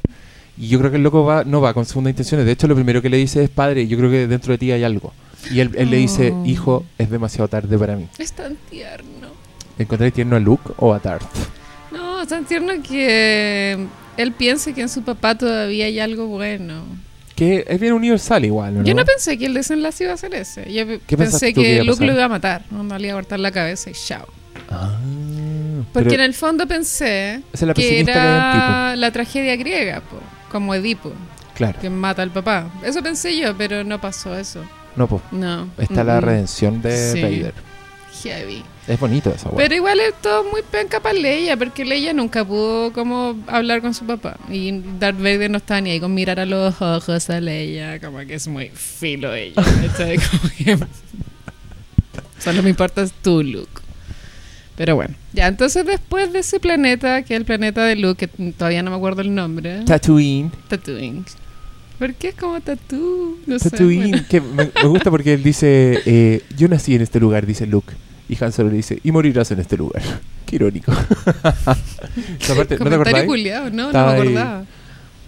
Y yo creo que el loco va, no va con segunda intenciones. De hecho, lo primero que le dice es: Padre, yo creo que dentro de ti hay algo. Y él, él le dice: Oh. Hijo, es demasiado tarde para mí. Es tan tierno. ¿Encontráis tierno a Luke o a Darth? No, es tan tierno que él piensa que en su papá todavía hay algo bueno. Que es bien universal igual, ¿no? Yo no pensé que el desenlace iba a ser ese. Yo ¿Qué pensé que que Luke lo iba a matar. No le iba a cortar la cabeza y chao. Ah, Porque en el fondo pensé la que era la tragedia griega, po, como Edipo, Claro, que mata al papá. Eso pensé yo, pero no pasó eso. No, pues. No. Está la redención de Sí. Vader. Heavy. Es bonito esa weá. Pero igual es todo muy penca para Leia, porque Leia nunca pudo como hablar con su papá. Y Darth Vader no está ni ahí con mirar a los ojos a Leia, como que es muy filo ella. *laughs* que *laughs* Solo me importas tú, Luke. Pero bueno, ya, entonces después de ese planeta, que es el planeta de Luke, que todavía no me acuerdo el nombre, Tatooine. Tatooine. ¿Por qué es como Tatoo? No sé, Tatooine, bueno. que me, me gusta porque él dice, eh, yo nací en este lugar, dice Luke. Y Han Solo le dice, y morirás en este lugar. *laughs* Qué irónico. *laughs* Esa parte, ¿No te culiao, no, no me ahí. acordaba.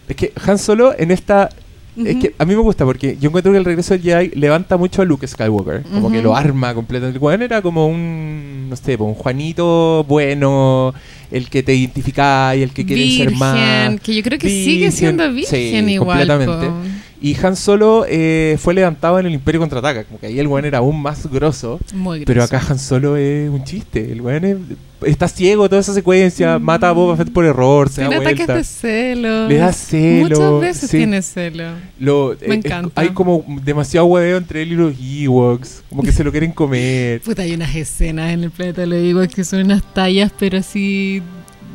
Es que Han Solo en esta... Es que a mí me gusta porque yo encuentro que el regreso del Jedi levanta mucho a Luke Skywalker. Como que lo arma completamente. El weón era como un, no sé, un Juanito bueno, el que te identifica y el que quiere ser más. Que yo creo que sigue Virgen, siendo sí, virgen igual. completamente. po. Y Han Solo eh, fue levantado en el Imperio Contraataca. Como que ahí el weón era aún más grosso. Muy Pero grosso. acá Han Solo es un chiste. El weón es- está ciego toda esa secuencia. Mm. Mata a Boba Fett por error. Se Tiene da ataques vuelta. de celo. Le da celo, Muchas veces sí. tiene celo. Lo, Me eh, es- encanta. hay como demasiado hueveo entre él y los Ewoks. Como que se lo quieren comer. *laughs* Puta, hay unas escenas en el planeta de los Ewoks que son unas tallas, pero así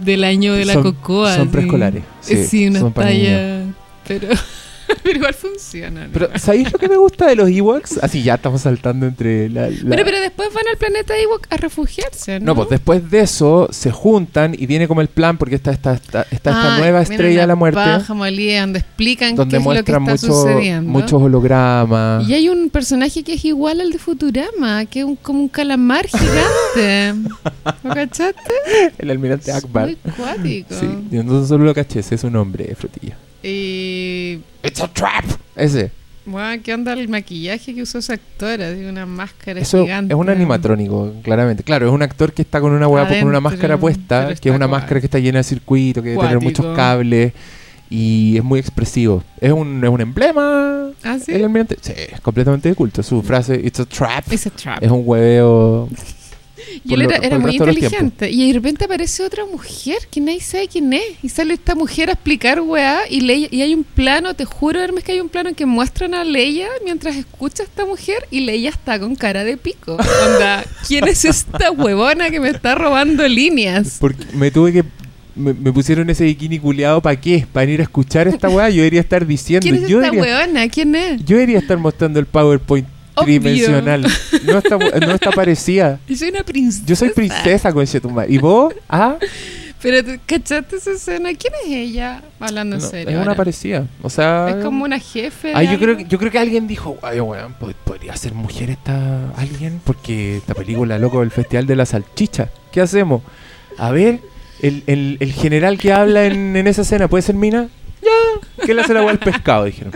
del año de la Son- cocoa. son preescolares, sí, Eh, Sí, unas son pa' tallas. Pero, *laughs* *laughs* pero igual funciona. ¿no? Pero, ¿sabéis lo que me gusta de los Ewoks? Así ya estamos saltando entre la... la- Pero, pero después van al planeta Ewok a refugiarse, ¿no? No, pues después de eso se juntan y viene como el plan porque está esta, esta, esta Ah, nueva estrella de la muerte paja molida donde explican donde qué es lo que muestran está mucho- sucediendo. muchos hologramas. Y hay un personaje que es igual al de Futurama, que es un- como un calamar gigante. *laughs* ¿Lo cachaste? El almirante Akbar. Muy cuático. Sí, yo no solo lo caché, ese es su nombre, frutilla. Y It's a trap. Ese. Guau, ¿qué onda el maquillaje que usó esa actora? Tiene una máscara Eso gigante. es un animatrónico, claramente. Claro, es un actor que está con una hueá, con una máscara puesta, que es una cual. máscara que está llena de circuitos, que debe tener muchos cables y es muy expresivo. Es un, es un emblema. ¿Ah, sí? El almirante. Sí, es completamente de culto. Su frase, it's a trap, It's a trap. es un hueveo. Y él era, muy inteligente. Y de repente aparece otra mujer que nadie sabe quién es. Y sale esta mujer a explicar weá. Y, Leia- y hay un plano, te juro, Hermes, que hay un plano en que muestran a Leia mientras escucha a esta mujer. Y Leia está con cara de pico. Onda, ¿quién es esta huevona que me está robando líneas? Porque me tuve que. Me, me pusieron ese bikini culeado para qué? Para ir a escuchar esta weá. Yo debería estar diciendo. ¿Quién es yo, esta debería, huevona? ¿Quién es? yo debería estar mostrando el PowerPoint. Tridimensional. No está, no está parecida. *laughs* Yo soy una princesa. Yo soy princesa, conchetumare. ¿Y vos? Ah, Pero, ¿tú ¿cachaste esa escena? ¿Quién es ella? Hablando en no, serio. es una ahora. parecida. O sea. Es como una jefe. Ah, yo algo. creo, que- yo creo que alguien dijo, ay, weón, pod- podría ser mujer esta alguien, porque esta película, loco, el Festival de la Salchicha. ¿Qué hacemos? A ver, el, el- el general que habla en, en esa escena, ¿puede ser Mina? Ya, ¿qué le hace la agua al pescado? Dijeron.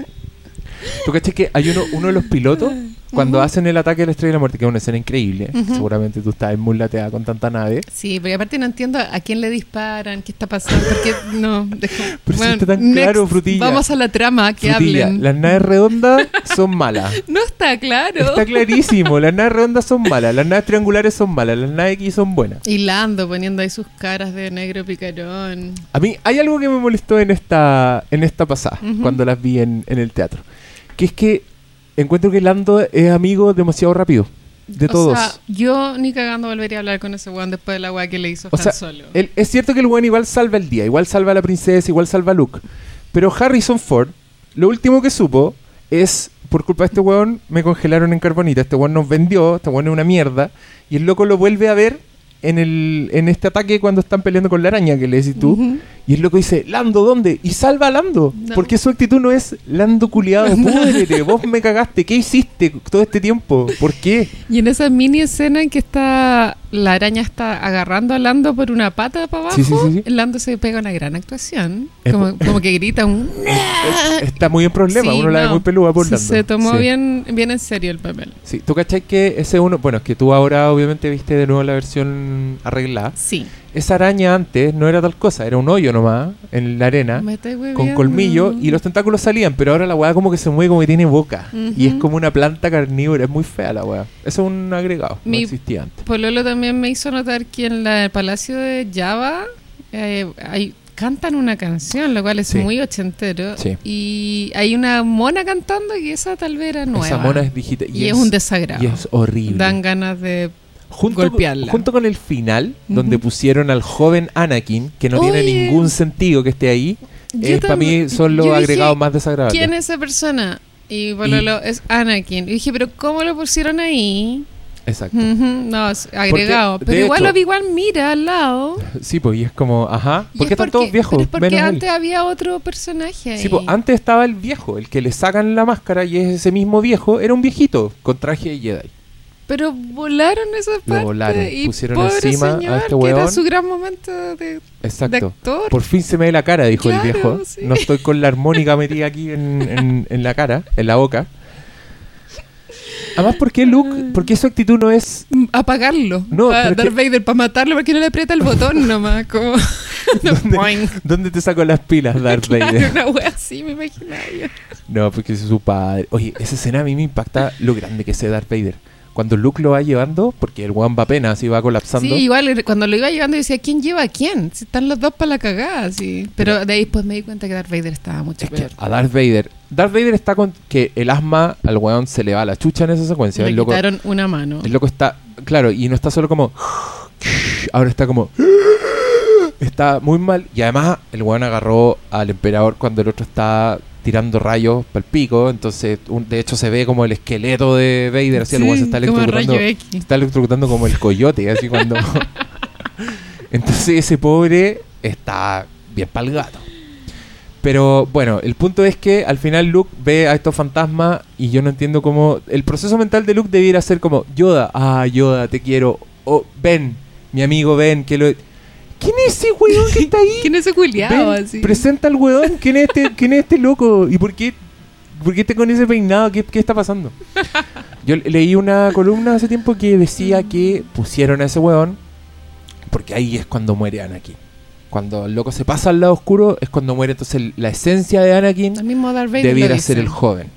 ¿Tú caché que hay uno, uno de los pilotos, cuando hacen el ataque de la estrella de la muerte, que es una escena increíble, seguramente tú estás muy lateada con tanta nave, Sí, pero aparte no entiendo a quién le disparan, qué está pasando, porque no. dejo- *laughs* Pero si está tan next, claro, Frutilla. Vamos a la trama, que Frutilla, hablen. las naves redondas *laughs* son malas. No está claro. Está clarísimo, las naves redondas son malas, las naves triangulares son malas, las naves X son buenas. Hilando, poniendo ahí sus caras de negro picarón. A mí hay algo que me molestó en esta en esta pasada, cuando las vi en, en el teatro, que es que encuentro que Lando es amigo demasiado rápido de o todos. sea, yo ni cagando volvería a hablar con ese weón después de la weá que le hizo O Han sea, Solo. El- es cierto que el buen igual salva el día, igual salva a la princesa, igual salva a Luke, pero Harrison Ford, lo último que supo es, por culpa de este weón, me congelaron en carbonita, este weón nos vendió, este weón es una mierda, y el loco lo vuelve a ver en, el, en este ataque cuando están peleando con la araña que le decís tú. Ujú. Y el loco dice, Lando, ¿dónde? Y salva a Lando. No. Porque su actitud no es, Lando culiado, *laughs* púdrete, vos me cagaste, ¿qué hiciste todo este tiempo? ¿Por qué? Y en esa mini escena en que está la araña está agarrando a Lando por una pata para abajo, Sí, sí, sí, sí. Lando se pega una gran actuación. Como, como que grita un... *laughs* Es- está muy en problema, uno la ve no. muy peluda por Lando. Se tomó bien, bien en serio el papel. Sí, tú cachai que ese uno, bueno, es que tú ahora obviamente viste de nuevo la versión arreglada. Sí. Esa araña antes no era tal cosa, era un hoyo nomás en la arena. Con colmillo y los tentáculos salían, pero ahora la weá como que se mueve como que tiene boca. Y es como una planta carnívora, es muy fea la weá. Eso es un agregado, no Mi- existía antes. Pololo también me hizo notar que en la- el Palacio de Java eh, hay, cantan una canción, lo cual es Sí. muy ochentero. Sí. Y hay una mona cantando y esa tal vez era nueva. Esa mona es digital. y, es, un desagrado. Y es horrible. Dan ganas de... junto, golpearla. junto con el final, Ujú. donde pusieron al joven Anakin, que no tiene Oye. ningún sentido que esté ahí, Yo para mí son los dije, agregados más desagradables. ¿Quién es esa persona? Y Pololo es Anakin. Y dije, pero ¿cómo lo pusieron ahí? Exacto. Ujú, No, es agregado. de Pero igual hecho- lo vi igual mira al lado. Sí, pues, y es como, ajá. Y Porque es están todos porque- viejos, pero es porque menos él. antes había otro personaje ahí. Sí, pues, antes estaba el viejo, el que le sacan la máscara y es ese mismo viejo, era un viejito con traje de Jedi. Pero volaron esa parte. volaron, y pusieron pobre encima a señor, este que era su gran momento de, de Exacto. actor. Por fin se me ve la cara, dijo Claro, el viejo. sí. No estoy con la armónica metida aquí en, en- en la cara, en la boca. Además, ¿por qué Luke? ¿Por qué su actitud no es... Mm, Apagarlo. No, a es Darth Vader para matarlo porque no le aprieta el botón nomás. Como. *laughs* ¿Dónde te saco las pilas, Darth Claro, Vader? una wea así, me imaginaba yo. No, porque es su padre. Oye, esa escena a mí me impacta lo grande que es Darth Vader. Cuando Luke lo va llevando, porque el weón va apenas así va colapsando. Sí, igual cuando lo iba llevando yo decía, ¿quién lleva a quién? Si están los dos para la cagada, sí. Pero de ahí después me di cuenta que Darth Vader estaba mucho Es que peor. a Darth Vader. Darth Vader está con que el asma al weón se le va a la chucha en esa secuencia. Le El loco, quitaron una mano. el loco está, claro, y no está solo como. Ahora está como. Está muy mal. Y además, el weón agarró al emperador cuando el otro está tirando rayos para el pico. Entonces, un- de hecho, se ve como el esqueleto de Vader. Así el weón se está Sí, como electrocutando. está electrocutando como el coyote, así cuando. *laughs* Entonces ese pobre está bien pa'l gato. Pero bueno, el punto es que al final Luke ve a estos fantasmas y yo no entiendo cómo. El proceso mental de Luke debiera ser como: Yoda, ah, Yoda, te quiero. Oh, Ben, mi amigo Ben, que lo. ¿Quién es ese weón que está ahí? ¿Quién es ese culiado así? presenta al weón. ¿Quién es, este, ¿Quién es este loco? ¿Y por qué ¿Por qué te con ese peinado? ¿Qué, qué está pasando? *laughs* Yo le- leí una columna hace tiempo que decía que pusieron a ese weón porque ahí es cuando muere Anakin. Cuando el loco se pasa al lado oscuro es cuando muere. Entonces el- la esencia de Anakin El mismo Darth Vader debiera ser el joven.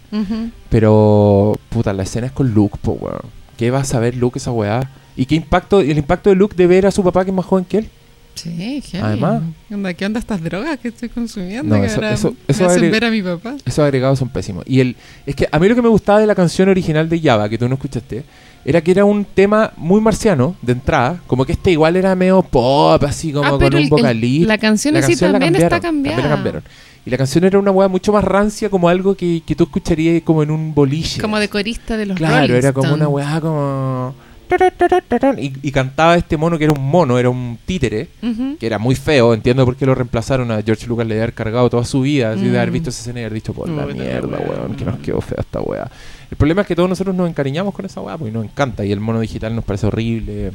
Pero, puta, la escena es con Luke, po, weón. ¿Qué va a saber Luke esa weá? ¿Y qué impacto, el impacto de Luke de ver a su papá que es más joven que él? Sí, heavy. Además. ¿Qué onda, ¿Qué onda estas drogas que estoy consumiendo? No, que eso- ahora eso- eso me hacen agre- ver a mi papá. Esos agregados son pésimos. Y el es que a mí lo que me gustaba de la canción original de Java, que tú no escuchaste, era que era un tema muy marciano de entrada. Como que este igual era medio pop, así como Ah, con pero un vocalista. la canción La sí canción la también está cambiada. también la cambiaron. Y la canción era una weá mucho más rancia, como algo que, que tú escucharías como en un boliche. Como de corista de los Claro, Rolling era como una weá como... Y, y cantaba este mono que era un mono, era un títere, que era muy feo. Entiendo por qué lo reemplazaron a George Lucas, le de haber cargado toda su vida, así de haber Mm. visto esa escena y haber dicho, por la mierda, weón, que nos quedó fea esta weá. El problema es que todos nosotros nos encariñamos con esa weá, porque nos encanta, y el mono digital nos parece horrible.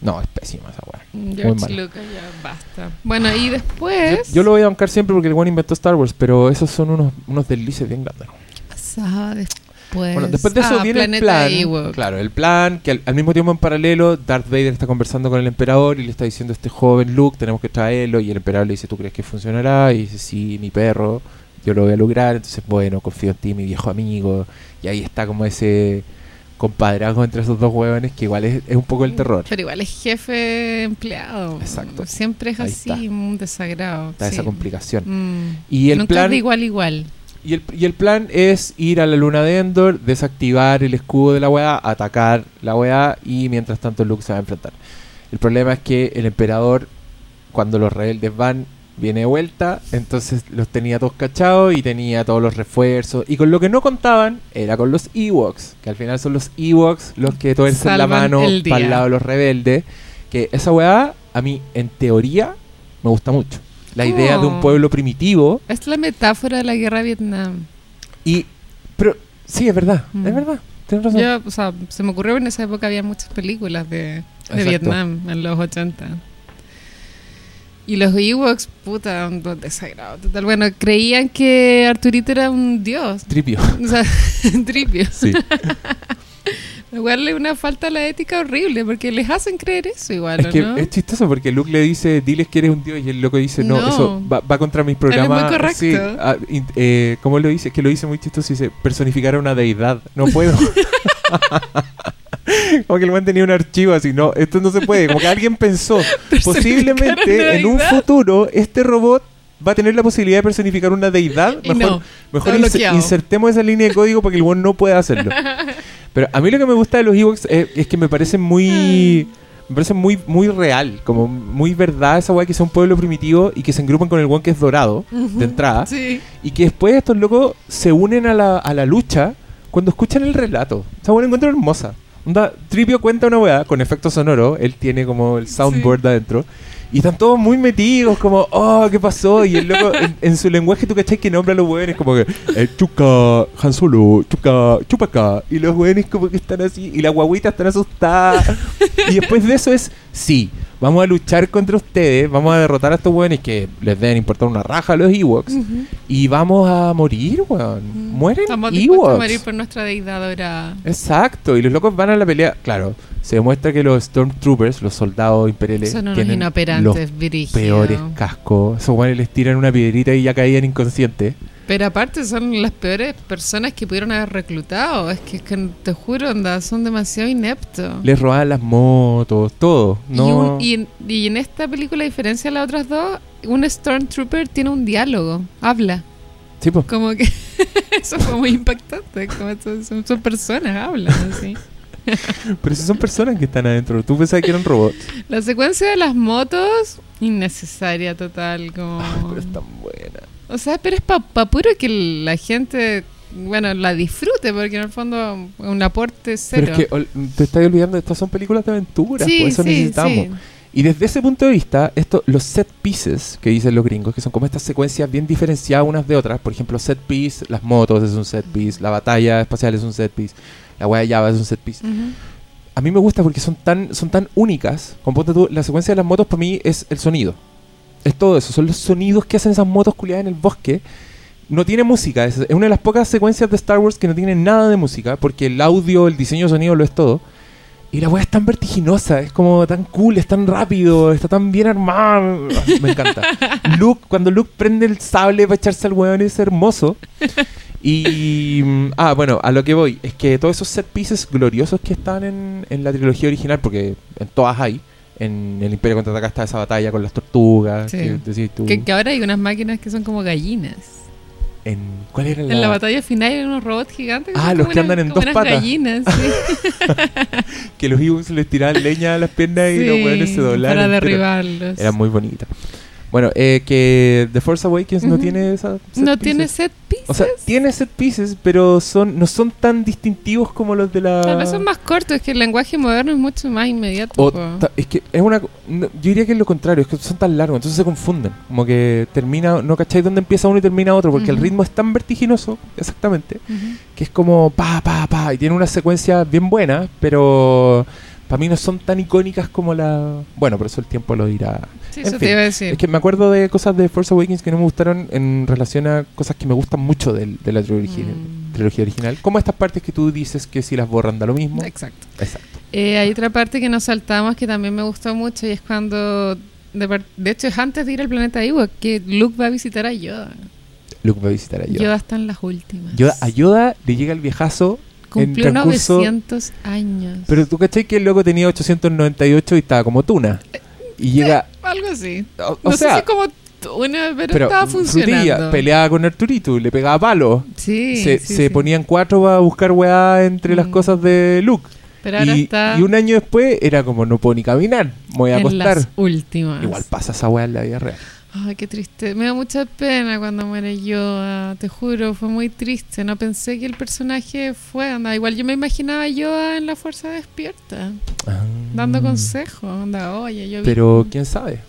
No, es pésima esa weá. Muy George. Lucas, ya basta. Bueno, y Yo, después. yo lo voy a bancar siempre porque el one inventó Star Wars, pero esos son unos, unos deslices bien grandes. ¿Qué pasaba después? Bueno, después de eso Ah, viene el plan. Ewok. Claro, el plan que al, al mismo tiempo en paralelo Darth Vader está conversando con el emperador y le está diciendo a este joven Luke, tenemos que traerlo y el emperador le dice, ¿tú crees que funcionará? Y dice, sí, mi perro, yo lo voy a lograr, entonces bueno, confío en ti, mi viejo amigo. Y ahí está como ese compadrazgo entre esos dos huevones que igual es, es un poco el terror. Pero igual es jefe empleado. Exacto. Siempre es Ahí así, está. un desagrado. Está sí. esa complicación. Mm. Y el Nunca plan es de igual igual. Y el, y el plan es ir a la luna de Endor, desactivar el escudo de la weá, atacar la weá y mientras tanto Luke se va a enfrentar. El problema es que el emperador, cuando los rebeldes van, viene de vuelta, entonces los tenía todos cachados y tenía todos los refuerzos. Y con lo que no contaban era con los Ewoks, que al final son los Ewoks los que tuercen la mano para el lado de los rebeldes. Que esa weá, a mí, en teoría, me gusta mucho. La idea de un Oh. pueblo primitivo Es la metáfora de la guerra de Vietnam. y, pero, sí, es verdad, Mm. es verdad, tienes razón. Yo, o sea, se me ocurrió que en esa época había muchas películas de, de. Vietnam en los 80. Y los Ewoks, puta, un desagrado total. Bueno, creían que Arturito era un dios. Tripio, O sea, *laughs* tripio. sí. *laughs* Igual es una falta a la ética horrible, porque les hacen creer eso igual, es ¿o que ¿no? es chistoso porque Luke le dice, diles que eres un dios, y el loco dice, no, No. eso va, va contra mis programas. muy correcto. Sí, ah, in- eh, ¿Cómo lo dice? Es que lo dice muy chistoso, dice, personificar a una deidad, no puedo. *laughs* *laughs* Como que el man tenía un archivo así, no, esto no se puede. Como que alguien pensó, *laughs* posiblemente en un futuro este robot va a tener la posibilidad de personificar una deidad. Y Mejor, no, insertemos esa línea de código para que el buen no pueda hacerlo. Pero a mí lo que me gusta de los Ewoks es, es que me parecen muy. Me parece muy, muy real, como muy verdad esa weá que sea un pueblo primitivo y que se engrupan con el one que es dorado de entrada. Sí. Y que después estos locos se unen a la, a la lucha cuando escuchan el relato. Esa weá la encuentro hermosa. Onda, Tripio cuenta una weá con efecto sonoro, él tiene como el soundboard adentro. Y están todos muy metidos, como, oh, ¿qué pasó? Y el loco, en, su lenguaje, tú cachai que nombra a los weones como que, eh, chuca, Han Solo, chuca, chupaca. Y los weones como que están así, y las guaguitas están asustadas. y después de eso es, sí, vamos a luchar contra ustedes, vamos a derrotar a estos weones que les deben importar una raja a los Ewoks. Y vamos a morir, weón. Mueren Estamos dispuestos Ewoks. a morir por nuestra deidad dorada. Exacto, y los locos van a la pelea. Claro, se demuestra que los Stormtroopers, los soldados imperiales, Son unos tienen los inoperantes, brígidos. peores cascos. Esos guanes les tiran una piedrita y ya caían inconscientes. Pero aparte son las peores personas que pudieron haber reclutado. Es que, es que te juro, onda, son demasiado ineptos. Les robaban las motos, todo. Y, No, un- y en, y en esta película, a diferencia de las otras dos, un Stormtrooper tiene un diálogo, habla. Sí. Como que *laughs* eso fue muy impactante. Como son, son- son personas, hablan así. *laughs* pero si son personas que están adentro. Tú pensabas que eran robots. La secuencia de las motos, innecesaria total. Como... Ay, pero es tan buena. O sea, pero es para puro que la gente, bueno, la disfrute, porque en el fondo es un aporte cero. Pero es que te estás olvidando, estas son películas de aventuras. sí, por eso sí, necesitamos. sí. Y desde ese punto de vista, esto, los set pieces que dicen los gringos, que son como estas secuencias bien diferenciadas unas de otras, por ejemplo, set piece, las motos es un set piece, la batalla espacial es un set piece, la hueá de Java es un set piece. Ujú. A mí me gusta porque son tan, son tan únicas. Como ponte tú, la secuencia de las motos para mí es el sonido. Es todo eso, son los sonidos que hacen esas motos culiadas en el bosque no tiene música. Es, es una de las pocas secuencias de Star Wars que no tiene nada de música, porque el audio, el diseño de sonido lo es todo. Y la weá es tan vertiginosa, es como tan cool, es tan rápido, está tan bien armado. Ah, Me encanta. *laughs* Luke, cuando Luke prende el sable para echarse al weón es hermoso. Y. mm, Ah, bueno, a lo que voy, es que todos esos set pieces gloriosos que están en, en la trilogía original, porque en todas hay. En el Imperio Contraataca está esa batalla con las tortugas. Sí. que decís tú. Que, que ahora hay unas máquinas que son como gallinas. En, ¿Cuál era la, En la batalla final hay unos robots gigantes. Ah, son los que unas- andan en dos unas patas. gallinas, *laughs* sí. que los Ewoks les tiraban leña a las piernas y los Sí, weones se doblaban. Para derribarlos. Era muy bonita. Bueno, eh, que The Force Awakens no tiene esa set no pieces. tiene set pieces. O sea, tiene set pieces, pero son no son tan distintivos como los de la. Tal vez son más cortos, es que el lenguaje moderno es mucho más inmediato. O es que es una. no, yo diría que es lo contrario, es que son tan largos, entonces se confunden. Como que termina, no cacháis dónde empieza uno y termina otro, porque el ritmo es tan vertiginoso, exactamente, que es como pa, pa, pa, y tiene una secuencia bien buena, pero para mí no son tan icónicas como la. Bueno, por eso el tiempo lo dirá. Sí, En eso fin, te iba a decir. Es que me acuerdo de cosas de Force Awakens que no me gustaron en relación a cosas que me gustan mucho del- de, la trilogía, Mm. trilogía original. Como estas partes que tú dices que si las borran da lo mismo. Exacto. Exacto. Eh, hay otra parte que nos saltamos que también me gustó mucho y es cuando, de, de hecho es antes de ir al planeta Ewok, que Luke va a visitar a Yoda. Luke va a visitar a Yoda. Yoda está en las últimas. Yoda- a Yoda le llega el viejazo. Cumplió en transcurso- 900 años. Pero tú caché que el loco tenía 898 y estaba como tuna. Y llega. Algo así. O, o no sé sea, si como una, pero, pero estaba funcionando. Frutilla peleaba con Arturito, le pegaba palo. Sí, se sí, se sí. ponían cuatro para buscar weá entre las Mm. cosas de Luke. Pero ahora Y, está y un año después era como no puedo ni caminar, me voy a en acostar. las últimas. Igual pasa esa weá en la vida real. Ay, qué triste. Me da mucha pena cuando muere Yoda. Te juro, fue muy triste. No pensé que el personaje fue. Anda, igual yo me imaginaba Yoda en la fuerza despierta, dando consejos. Anda, oye, yo vi-. Pero quién sabe.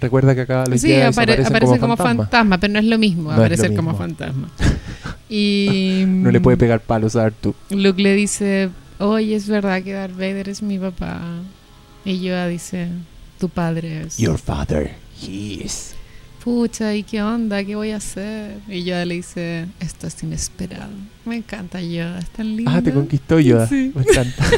Recuerda que acá los Sí, Jedi apare- aparecen aparece como, fantasma, pero no es lo mismo No es lo aparecer como fantasma. *laughs* Y No le puede pegar palos a Artu. Luke le dice, oye, es verdad que Darth Vader es mi papá. Y Yoda dice, tu padre es. Your father, Pucha, ¿y qué onda? ¿Qué voy a hacer? Y Yoda le dice, esto es inesperado. Me encanta Yoda, es tan lindo. Ah, te conquistó Yoda. Sí. Me encanta. *laughs*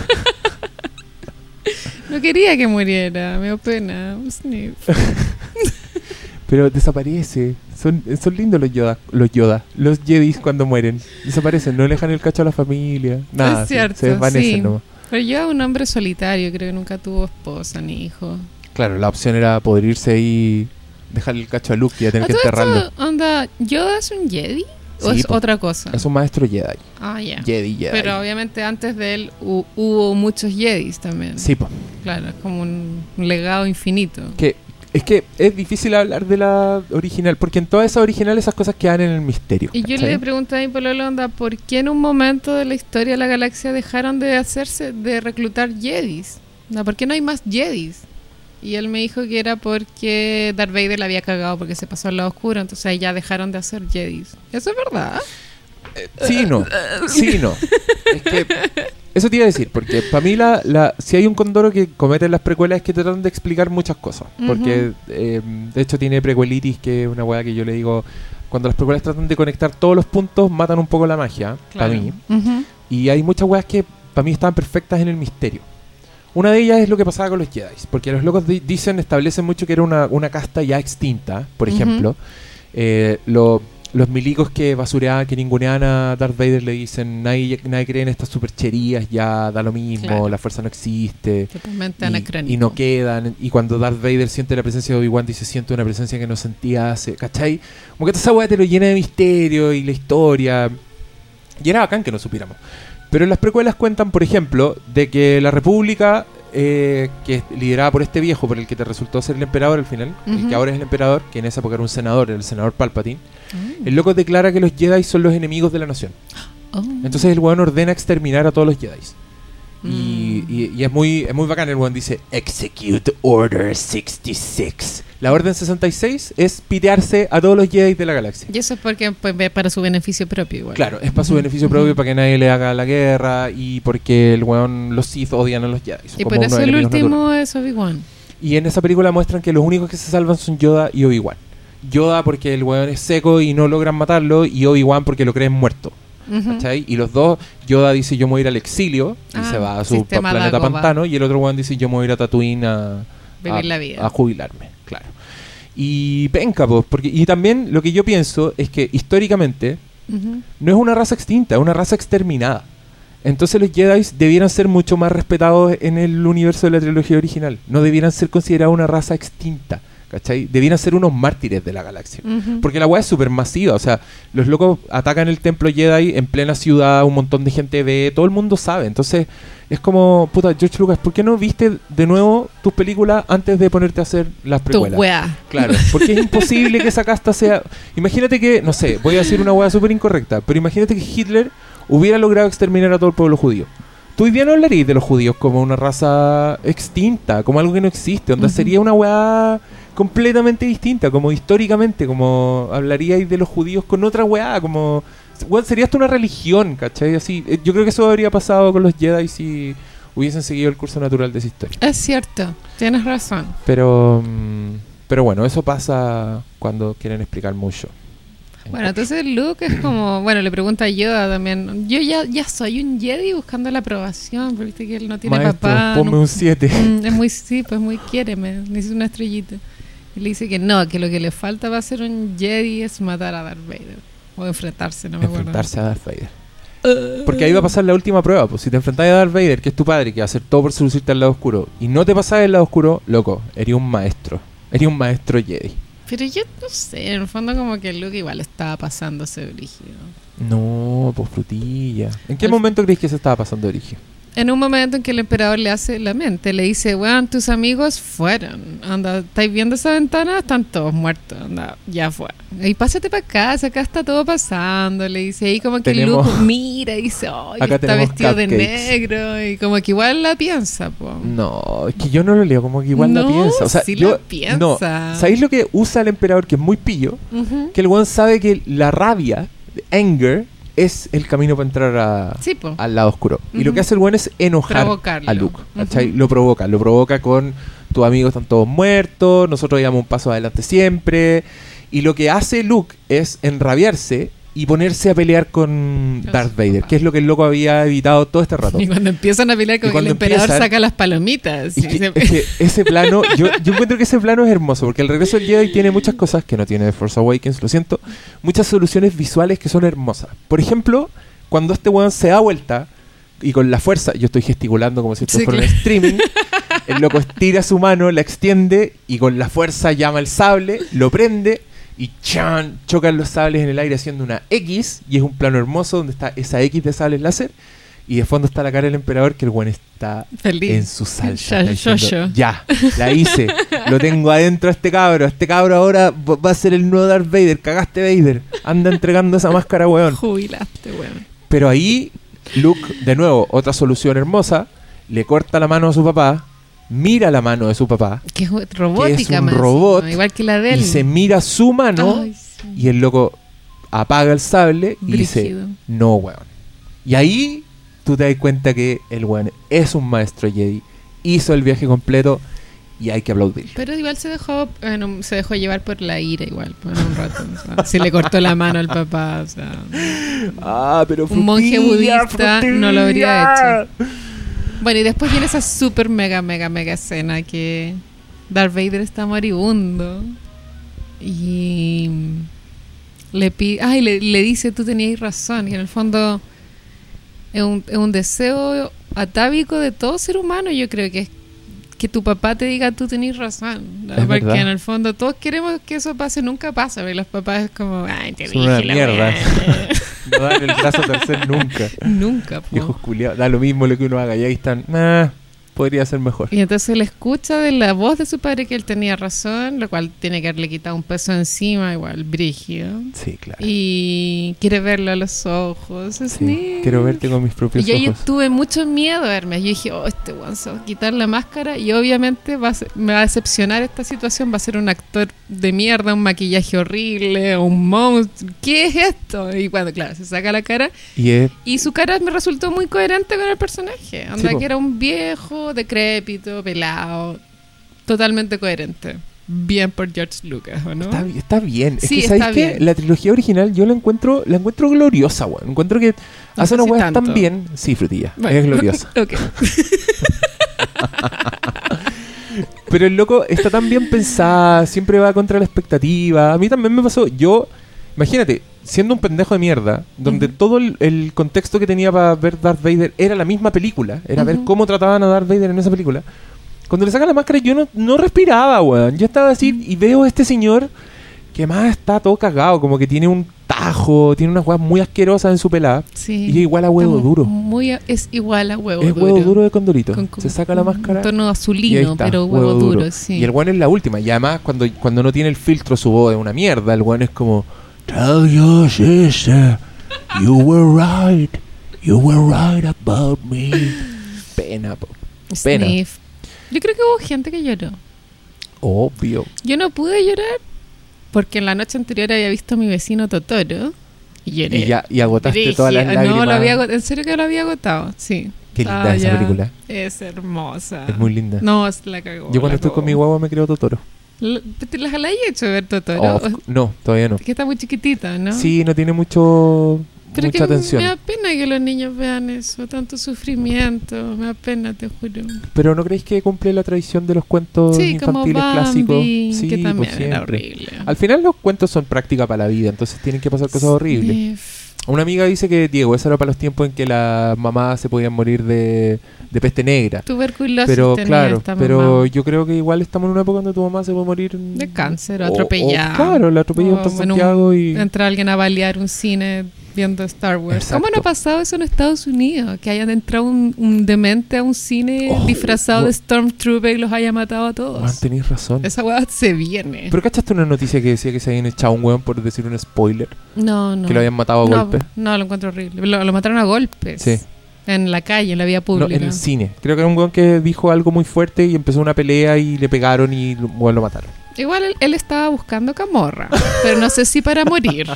No quería que muriera, me dio pena. Un sniff. *laughs* Pero desaparece. Son, son lindos los Yoda, los Yoda, los Jedis cuando mueren. Desaparecen, no le dejan el cacho a la familia. Nada, Es sí, cierto, se desvanecen sí. nomás. Pero Yoda es un hombre solitario, creo que nunca tuvo esposa ni hijo. Claro, la opción era poder irse y dejarle el cacho a Luke y ya tener ¿A que enterrarlo. onda, ¿Yoda es un Jedi? ¿O Sí, es otra cosa? Es un maestro Jedi. Ah, ya. Jedi, Jedi. Pero obviamente antes de él hu- hubo muchos Jedis también. Sí, po. Claro, es como un legado infinito. Que es que es difícil hablar de la original, porque en todas esas originales esas cosas quedan en el misterio. Y yo le pregunté a mi pololo, onda, ¿por qué en un momento de la historia de la galaxia dejaron de hacerse, de reclutar Jedis? ¿Por qué no hay más Jedis? Y él me dijo que era porque Darth Vader la había cagado porque se pasó al lado oscuro, entonces ahí ya dejaron de hacer Jedis. ¿Eso es verdad? Sí y no. Sí no. Es que eso te iba a decir, porque para mí la, la, si hay un condoro que comete en las precuelas es que tratan de explicar muchas cosas. Porque eh, de hecho tiene precuelitis, que es una weá que yo le digo, cuando las precuelas tratan de conectar todos los puntos, matan un poco la magia, para mí. Y hay muchas weas que para mí estaban perfectas en el misterio. Una de ellas es lo que pasaba con los Jedi, porque los locos di- dicen, establecen mucho que era una, una casta ya extinta, por ejemplo. Eh, lo- los milicos que basureaban, que ninguneaban a Darth Vader le dicen, nadie, nadie cree en estas supercherías, ya da lo mismo, Claro. la fuerza no existe. Totalmente Y, y no quedan. Y cuando Darth Vader siente la presencia de Obi-Wan, dice: Siento una presencia que no sentía hace. ¿Cachai? Como que toda esa weá te lo llena de misterio y la historia. Y era bacán que no supiéramos. Pero en las precuelas cuentan, por ejemplo, de que la República, eh, que es liderada por este viejo, por el que te resultó ser el emperador al final, el que ahora es el emperador, que en esa época era un senador, era el senador Palpatine, Ah. el loco declara que los Jedi son los enemigos de la nación. Oh. Entonces el weón ordena exterminar a todos los Jedi. Y, Mm. y- y es muy es muy bacán el weón dice Execute Order 66 La Orden 66 es pitearse a todos los Jedi de la galaxia Y eso es porque pues, para su beneficio propio igual. Claro, es para su beneficio propio, para que nadie le haga la guerra Y porque el weón, los Sith odian a los Jedi son Y por eso el último naturales. es Obi-Wan. Y en esa película muestran que los únicos que se salvan son Yoda y Obi-Wan Yoda porque el weón es seco y no logran matarlo, y Obi-Wan porque lo creen muerto. Y los dos, Yoda dice yo me voy a ir al exilio y Ah, se va a su planeta pantano, y el otro weón dice yo me voy a ir a Tatooine a, Vivir a- la vida. a jubilarme, claro. Y penca, pues, porque, y también lo que yo pienso es que históricamente no es una raza extinta, es una raza exterminada. Entonces los Jedi debieran ser mucho más respetados en el universo de la trilogía original. No debieran ser considerados una raza extinta, ¿cachai? Debieran ser unos mártires de la galaxia. Porque la weá es súper masiva, o sea, los locos atacan el templo Jedi en plena ciudad, un montón de gente ve, todo el mundo sabe. Entonces es como, puta, George Lucas, ¿por qué no viste de nuevo tus películas antes de ponerte a hacer las Tu precuelas? weá. Claro, porque es imposible que esa casta sea. Imagínate que, no sé, voy a decir una hueá súper incorrecta, pero imagínate que Hitler hubiera logrado exterminar a todo el pueblo judío. Tú hoy día no hablarías de los judíos como una raza extinta, como algo que no existe, Ujú. sería una hueá completamente distinta, como históricamente, como hablaríais de los judíos con otra hueá, como. Sería hasta una religión, ¿cachai? Así, eh, yo creo que eso habría pasado con los Jedi si hubiesen seguido el curso natural de esa historia. Es cierto, tienes razón. Pero, mm, pero bueno, eso pasa cuando quieren explicar mucho. Bueno, entonces Luke es como, *coughs* bueno, le pregunta a Yoda también, yo ya, ya soy un Jedi buscando la aprobación, porque viste que él no tiene Maestro, papá. ponme no- un 7. *laughs* Mm, es muy, sí, pues muy quiéreme, necesito una estrellita. Y le dice que no, que lo que le falta para ser un Jedi es matar a Darth Vader. O enfrentarse, no me acuerdo. enfrentarse a Darth Vader. Porque ahí va a pasar la última prueba. Pues si te enfrentas a Darth Vader, que es tu padre, que va a hacer todo por seducirte al lado oscuro, y no te pasas del lado oscuro, loco, eres un maestro. Eres un maestro Jedi. Pero yo no sé, en el fondo como que Luke igual estaba pasándose brígido. No, pues frutilla. ¿En qué Al- momento crees que se estaba pasando origen? En un momento en que el emperador le hace la mente, le dice, weón, tus amigos fueron. Anda, ¿estáis viendo esa ventana? Están todos muertos. Anda, ya fue. Y pásate para casa, acá está todo pasando. Le dice ahí como que Tenemos- Luke mira y dice, Acá está vestido de negro. Y como que igual la piensa, po. No, es que yo no lo leo como que igual la No, piensa. O sea, sí yo, la piensa. No, ¿sabéis lo que usa el emperador que es muy pillo? Que el weón sabe que la rabia, anger, es el camino para entrar a, Sí, al lado oscuro. Y lo que hace el weón es enojar Provocarlo. a Luke. Lo provoca, lo provoca con tus amigos están todos muertos, nosotros llevamos un paso adelante siempre. Y lo que hace Luke es enrabiarse y ponerse a pelear con Con Darth Vader, que es lo que el loco había evitado todo este rato. *laughs* Y cuando empiezan a pelear, Y como que el cuando emperador empiezan- saca las palomitas. Es *laughs* y que, se- es que ese plano, *laughs* yo, yo encuentro que ese plano es hermoso, porque el regreso del Jedi tiene muchas cosas que no tiene The Force Awakens, lo siento, muchas soluciones visuales que son hermosas. Por ejemplo, cuando este weón se da vuelta y con la fuerza, yo estoy gesticulando como si esto Sí, fuera un streaming, el loco estira su mano, la extiende y con la fuerza llama el sable, lo prende y chan, chocan los sables en el aire haciendo una X y es un plano hermoso donde está esa X de sables láser y de fondo está la cara del emperador que el weón está Feliz. en su salsa. Ya, yo, la hice. Lo tengo adentro a este cabro. Este cabro ahora va a ser el nuevo Darth Vader. Cagaste Vader. Anda entregando esa máscara, weón. Jubilaste, weón. Pero ahí, Luke, de nuevo, otra solución hermosa. Le corta la mano a su papá. Mira la mano de su papá. Que es robótica, un más robot encima, igual que la de él. Y se mira su mano. Ay, sí. Y el loco apaga el sable y dice. No, weón. Y ahí tú te das cuenta que el weón es un maestro Jedi. Hizo el viaje completo y hay que aplaudir. Pero igual se dejó, bueno, se dejó llevar por la ira igual, por un rato. o sea, se le cortó la mano al papá, o sea. Ah, pero Un monje frutilla, budista no lo habría frutilla. Bueno, y después viene esa super mega, mega, mega escena que Darth Vader está moribundo y le pide, ay, le, le dice, tú tenías razón, y en el fondo es un, es un deseo atávico de todo ser humano, yo creo que es que tu papá te diga tú tenés razón, ¿no? Es porque verdad. en el fondo todos queremos que eso pase, nunca pasa, porque los papás es como, ay, te Son dije una la mierda. weá". *laughs* No dan el brazo a torcer nunca. *laughs* nunca, po. Viejos culiados. Da lo mismo lo que uno haga. Y ahí están. "Ah, podría ser mejor. Y entonces él escucha de la voz de su padre que él tenía razón, lo cual tiene que haberle quitado un peso encima, igual, brígido. Sí, claro. Y quiere verlo a los ojos. Sí. Quiero verte con mis Y propios yo, yo ojos. tuve mucho miedo, Hermes. Yo dije, oh, este weón se va a quitar la máscara y obviamente va a ser- me va a decepcionar esta situación. Va a ser un actor de mierda, un maquillaje horrible, un monstruo. ¿Qué es esto? Y cuando, claro, se saca la cara Y es. y su cara me resultó muy coherente con el personaje. Onda po. que era un viejo, decrépito, pelado. Totalmente coherente. bien por George Lucas, ¿o no? Está, está bien. Es Sí, que, ¿sabéis está qué? La trilogía original yo la encuentro, la encuentro gloriosa, weón. Encuentro que No hace sé una si weá tanto. tan bien. Sí, frutilla. Bueno. Es gloriosa. *laughs* Ok. *laughs* Pero el loco está tan bien pensada, siempre va contra la expectativa. A mí también me pasó. Yo, imagínate, siendo un pendejo de mierda, donde todo el, el contexto que tenía para ver Darth Vader era la misma película, era ver cómo trataban a Darth Vader en esa película. Cuando le sacan la máscara, yo no, no respiraba, weón. Yo estaba así y veo a este señor que más está todo cagado, como que tiene un tajo, tiene unas weas muy asquerosas en su pelada. Sí. Y es igual a huevo duro. Muy, a- es igual a huevo es duro. huevo duro de condorito. Con- con- Se saca la un máscara. tono Y ahí azulino, está, pero huevo, duro, sí. Y el weón es la última. Y además, cuando, cuando no tiene el filtro, su voz es una mierda. El weón es como: Tell your sister, you were right. You were right about me. *laughs* Pena, po. Pena. Sniff. Yo creo que hubo gente que lloró. Obvio. Yo no pude llorar porque en la noche anterior había visto a mi vecino Totoro y lloré. Y ya y agotaste todas las lágrimas. No, lo había agotado. En serio que lo había agotado, sí. Qué linda Ah, esa ya. película. Es hermosa. Es muy linda. No, es la cagó. Yo cuando estoy cagó. con mi guagua me creo Totoro. ¿Te las la he hecho ver Totoro? Oh, no, todavía no. Es que está muy chiquitita, ¿no? Sí, no tiene mucho Pero mucha que atención. me da pena que los niños vean eso, tanto sufrimiento, me da pena, te juro. Pero ¿no creéis que cumple la tradición de los cuentos Sí, como infantiles Bambi, clásicos? Sí, que pues también era siempre. horrible. Al final los cuentos son práctica para la vida, entonces tienen que pasar cosas horribles. Una amiga dice que, Diego, eso era para los tiempos en que las mamás se podían morir de, de peste negra. Tuberculosis Pero tenía claro, esta pero yo creo que igual estamos en una época donde tu mamá se puede morir De cáncer, o- o- atropellada. claro, la atropelló O en Santiago y Entra alguien a balear un cine viendo Star Wars. Exacto. ¿Cómo no ha pasado eso en Estados Unidos? Que hayan entrado un, un demente a un cine Oh, disfrazado de Stormtrooper y los haya matado a todos. tenéis razón. Esa weá se viene. Pero ¿cachaste una noticia que decía que se habían echado un weón por decir un spoiler? no, no. Que lo habían matado a no, golpe. No, lo encuentro horrible. Lo, lo mataron a golpes. Sí. En la calle, en la vía No, pública. en el cine. Creo que era un weón que dijo algo muy fuerte y empezó una pelea y le pegaron y bueno, lo mataron. Igual él, él estaba buscando camorra, pero no sé si para morir.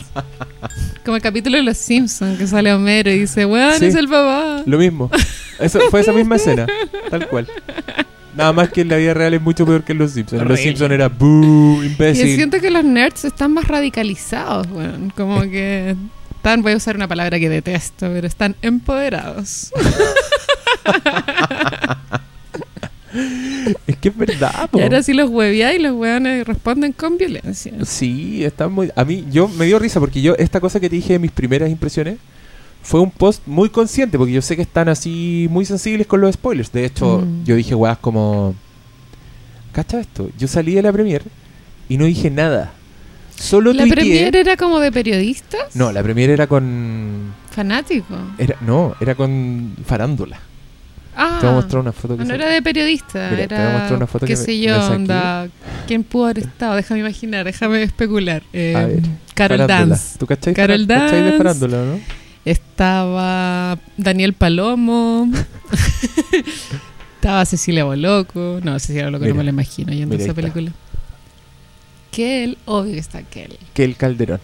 Como el capítulo de Los Simpsons, que sale Homero y dice, weón, Sí. es el papá. Lo mismo. Eso, fue esa misma escena. Tal cual. Nada más que en la vida real es mucho peor que en Los Simpsons. En Los. Simpsons era boo, Y imbécil. siento que los nerds están más radicalizados, weón. Como que están, voy a usar una palabra que detesto, pero están empoderados. *laughs* *laughs* Es que es verdad, po. Y ahora sí los huevía y los weones responden con violencia. Sí, está muy... A mí, yo me dio risa porque yo, esta cosa que te dije de mis primeras impresiones, fue un post muy consciente porque yo sé que están así muy sensibles con los spoilers. De hecho, Mm. yo dije, weas, como... ¿Cacha esto? Yo salí de la premier y no dije nada. Solo ¿La tuiteé- premier era como de periodistas? No, la premier era con... Fanático. Era, no, era con farándula. Ah, Te voy a mostrar una foto que no se- era de periodista, Mira, te voy a era, mostrar una foto qué que sé yo, onda, ¿quién pudo haber estado? Déjame imaginar, déjame especular. Eh, A ver, Carol farándula. Dance. ¿Tú cachai, Carol cachai de Dance. farándula, no? Estaba Daniel Palomo. *laughs* Estaba Cecilia Boloco. No, Cecilia Boloco Mira, no me la imagino yendo a esa película. Kel, obvio que está Kel. Que el calderón.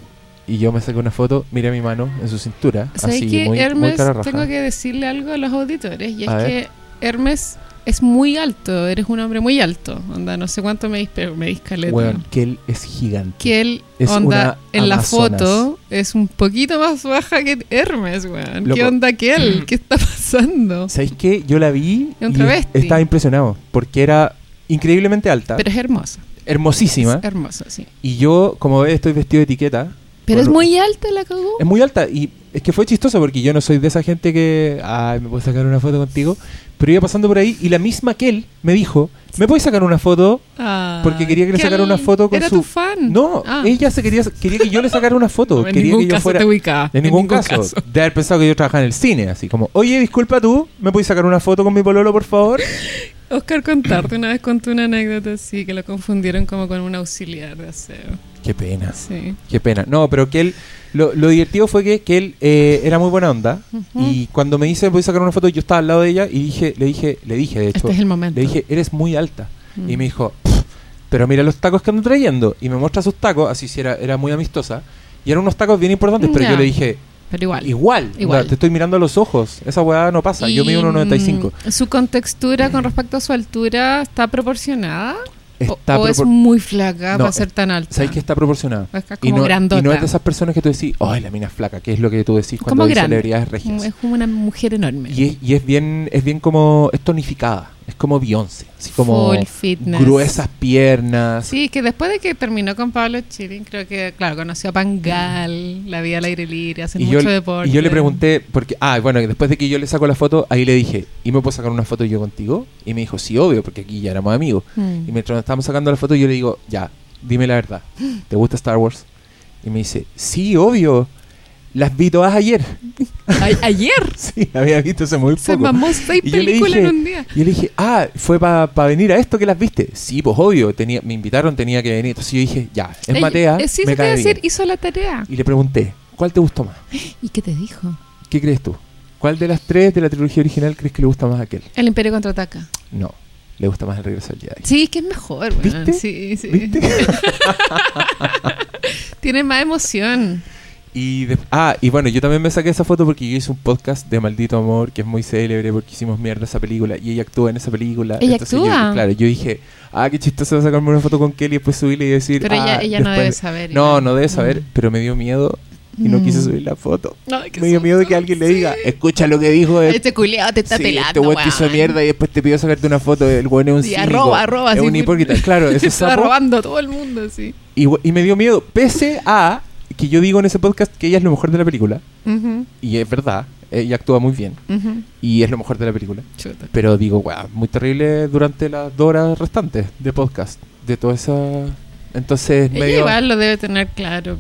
Y yo me saqué una foto, mira mi mano en su cintura, ¿Sabes así, que muy, muy Hermes, cara raja. tengo que decirle algo a los auditores? Y es A ver. que Hermes es muy alto, eres un hombre muy alto. Onda, no sé cuánto me pero me caleta. Weón, que él es gigante. Que él, Es onda, en la Amazonas. foto es un poquito más baja que Hermes, weón. ¿Qué onda que él? *clears throat* ¿Qué está pasando? ¿Sabéis qué? Yo la vi Es y estaba impresionado, porque era increíblemente alta, Pero es hermosa. hermosísima, Es hermosa, sí. y yo, como ves, estoy vestido de etiqueta. Pero es muy alta la cagó. Es muy alta, y es que fue chistoso, porque yo no soy de esa gente que, ay, me puedo sacar una foto contigo, pero iba pasando por ahí, y la misma que él me dijo, ¿me puedes sacar una foto? Ah, Porque quería que le sacara una foto con era su- tu fan. No, Ah. ella se quería, quería que yo le sacara una foto, *laughs* No, en quería ningún que yo caso fuera... te ubicaba. En ningún, caso. De haber pensado que yo trabajaba en el cine, así como, oye, disculpa tú, ¿me puedes sacar una foto con mi pololo, por favor? *laughs* Oscar Contarte una vez contó una anécdota así que lo confundieron como con un auxiliar de aseo. Qué pena, Sí. qué pena. No, pero que él, lo, lo divertido fue que, que él eh, era muy buena onda. Y cuando me dice, voy sacar una foto, yo estaba al lado de ella y dije, le dije, le dije, de hecho, Este es el momento. le dije, eres muy alta. Mm. Y me dijo, "Pff, pero mira los tacos que ando trayendo. Y me muestra sus tacos, así si era, era muy amistosa. Y eran unos tacos bien importantes, pero yo le dije, Pero igual. igual, te estoy mirando a los ojos. Esa weá no pasa. yo mido 1,95. mm, Su contextura con respecto a su altura está proporcionada. O, está o es propor- muy flaca No, para ser tan alta. ¿Sabes que está proporcionada? Es que es Y como no, grandota. y no es de esas personas que tú decís, ay, la mina es flaca, que es lo que tú decís cuando grande. celebridades regias. Es como una mujer enorme. Y es, y es bien, es bien como, es tonificada, es como Beyoncé, así como gruesas piernas. Sí, que después de que terminó con Pablo Chirin, creo que, claro, conoció a Pangal, la vida al aire libre, hace mucho yo, deporte. y yo le pregunté, porque, ah, bueno, después de que yo le saco la foto, ahí le dije, ¿y me puedo sacar una foto yo contigo? Y me dijo, sí, obvio, porque aquí ya éramos amigos. Mm. Y mientras nos estábamos sacando la foto, yo le digo, ya, dime la verdad, ¿te gusta Star Wars? Y me dice, sí, obvio, las vi todas ayer. A- ayer *laughs* sí, había visto hace muy se poco. mamó seis Y películas dije- en un día. Y yo le dije, ah, fue para venir a esto que las viste. Sí, pues obvio, tenía, me invitaron, tenía que venir. Entonces yo dije, ya, es Matea, eh, sí, me se cae decir, bien. hizo la tarea. Y le pregunté, ¿cuál te gustó más? *gasps* ¿Y qué te dijo? ¿Qué crees tú? ¿Cuál de las tres de la trilogía original crees que le gusta más a aquel? El Imperio contraataca. No, le gusta más el regreso al Jedi. Sí, que es mejor, weón. ¿Viste? Sí, sí. ¿Viste? *laughs* Tiene más emoción. Y de- ah, y bueno, yo también me saqué esa foto porque yo hice un podcast de Maldito Amor que es muy célebre porque hicimos mierda esa película y ella actúa en esa película. ¿Ella Entonces yo- actúa? claro, yo dije, ah, qué chistoso sacarme una foto con Kelly y después subirle y decir. Pero ella, ah, ella no después- debe saber. No, no debe saber, Mm. pero me dio miedo y no Mm. quise subir la foto. Me dio miedo de que alguien le Sí. diga, escucha lo que dijo. el- Este culiado te está sí, pelando, este weón te hizo mierda y después te pidió sacarte una foto. El weón es un Y cínico, arroba, arroba, Es sí, un hipócrita. Claro, *laughs* ese Está robando a todo el mundo, sí. Y, y me dio miedo, pese a que yo digo en ese podcast que ella es lo mejor de la película. Ujú, Y es verdad, ella actúa muy bien. ujú. Y es lo mejor de la película. Chuta. Pero digo, wow, muy terrible durante las dos horas restantes de podcast. De toda esa. Entonces, Ella medio. igual lo debe tener claro.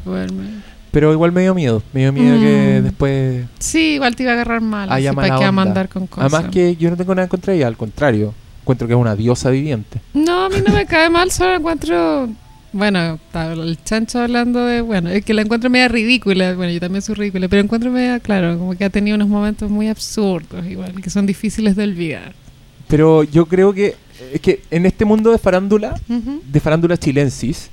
Pero igual me dio miedo. Me dio miedo que Mm. después. Sí, igual te iba a agarrar mal. Haya mala ¿Para a onda. mandar con cosas? Además, que yo no tengo nada contra ella, al contrario. Encuentro que es una diosa viviente. No, a mí no me cae mal, solo encuentro... Bueno, el chancho hablando de... Bueno, es que la encuentro media ridícula. Bueno, yo también soy ridícula, pero encuentro media, claro, como que ha tenido unos momentos muy absurdos igual, que son difíciles de olvidar. Pero yo creo que. Es que en este mundo de farándula, de farándula chilensis,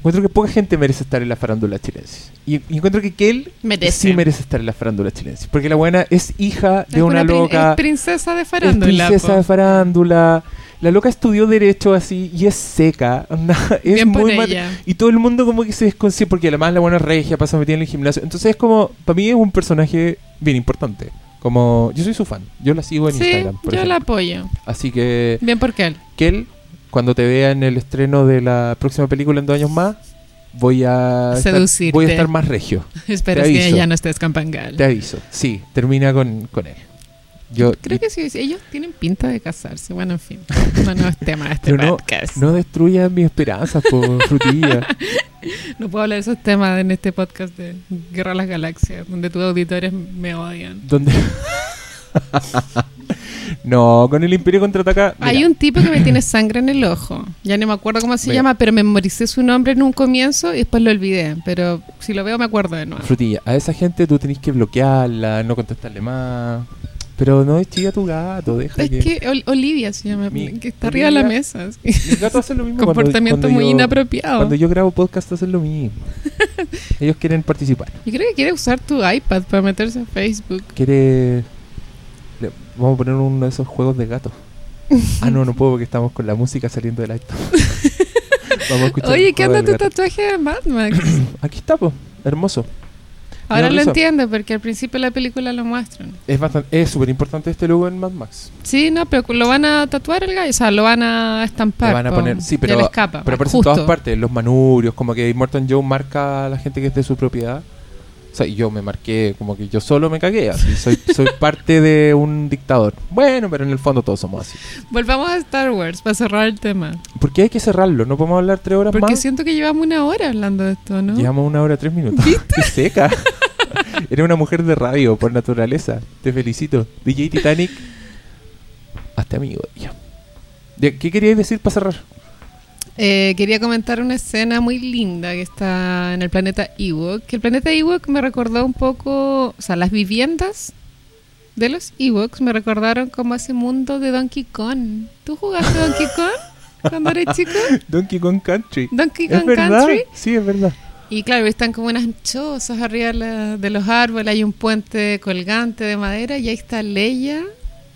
encuentro que poca gente merece estar en la farándula chilensis. Y, y encuentro que Kel Merece. sí merece estar en la farándula chilensis. Porque la buena es hija de Es una prin- loca. es princesa de Es farándula. princesa po. de farándula. La loca estudió derecho así y es seca. *laughs* es Bien por muy mat- ella. Y todo el mundo como que se desconcierta porque además la buena regia pasa metida en el gimnasio. Entonces es como, para mí es un personaje bien importante. Como, yo soy su fan. Yo la sigo en Sí, Instagram, por yo ejemplo. la apoyo. Así que, Bien porque él. Kel, cuando te vea en el estreno de la próxima película en dos años más, voy a estar, Seducirte. voy a estar más regio. *laughs* Espero que ya no estés con Pangal. Te aviso. Sí, termina con, con él. Yo, Creo que sí, ellos tienen pinta de casarse. Bueno, en fin. *laughs* No, no es tema de este no- podcast. No destruyas mis esperanzas por *laughs* frutilla. No puedo hablar de esos temas en este podcast de Guerra a las Galaxias, donde tus auditores me odian. ¿Dónde? *laughs* no, con el Imperio contraataca. mira, Hay un tipo que me tiene sangre en el ojo. Ya no me acuerdo cómo se Mira. llama, pero memoricé su nombre en un comienzo y después lo olvidé. Pero si lo veo me acuerdo de nuevo. Frutilla, a esa gente tú tenés que bloquearla, no contestarle más. Pero no chilla tu gato, deja Es que. que Ol- Olivia se llama, Mi- que está arriba de la mesa. Mis gatos hacen lo *laughs* mismo. cuando- Comportamiento cuando muy yo- inapropiado. Cuando yo grabo podcast hacen lo mismo. *laughs* Ellos quieren participar. Yo creo que quiere usar tu iPad para meterse a Facebook. Quiere. Vamos a poner uno de esos juegos de gatos. Ah, no, no puedo porque estamos con la música saliendo del iPad. *laughs* Vamos a escuchar Oye, ¿qué onda tu gato. tatuaje de Mad Max? *clears throat* Aquí está, pues. Hermoso. Ahora lo risa. entiendo porque al principio de la película lo muestran. Es bastante, es súper importante este logo en Mad Max. Sí, no, pero lo van a tatuar el gallo, o sea, lo van a estampar. Le van a po. poner, sí, pero, escapa, pero aparece en todas partes, los manurios, como que Immortal Joe marca a la gente que es de su propiedad. O sea, yo me marqué como que yo solo me cagué, así, soy, soy *laughs* parte de un dictador. Bueno, pero en el fondo todos somos así. Volvamos a Star Wars para cerrar el tema. ¿Por qué hay que cerrarlo? ¿No podemos hablar tres horas Porque más? siento que llevamos una hora hablando de esto, ¿no? Llevamos una hora tres minutos. ¡Qué seca! *laughs* Eres una mujer de radio por naturaleza. Te felicito. DJ Titanic. Hazte amigo de ella. ¿De- ¿Qué queríais decir para cerrar? Eh, quería comentar una escena muy linda que está en el planeta Ewok. Que el planeta Ewok me recordó un poco, o sea, las viviendas de los Ewoks me recordaron como ese mundo de Donkey Kong. ¿Tú jugaste Donkey *laughs* Kong cuando eres chico? Donkey Kong Country. Donkey ¿Es Kong verdad? Country. Sí, es verdad. Y claro, están como unas chozas arriba de, la- de los árboles, hay un puente colgante de madera y ahí está Leia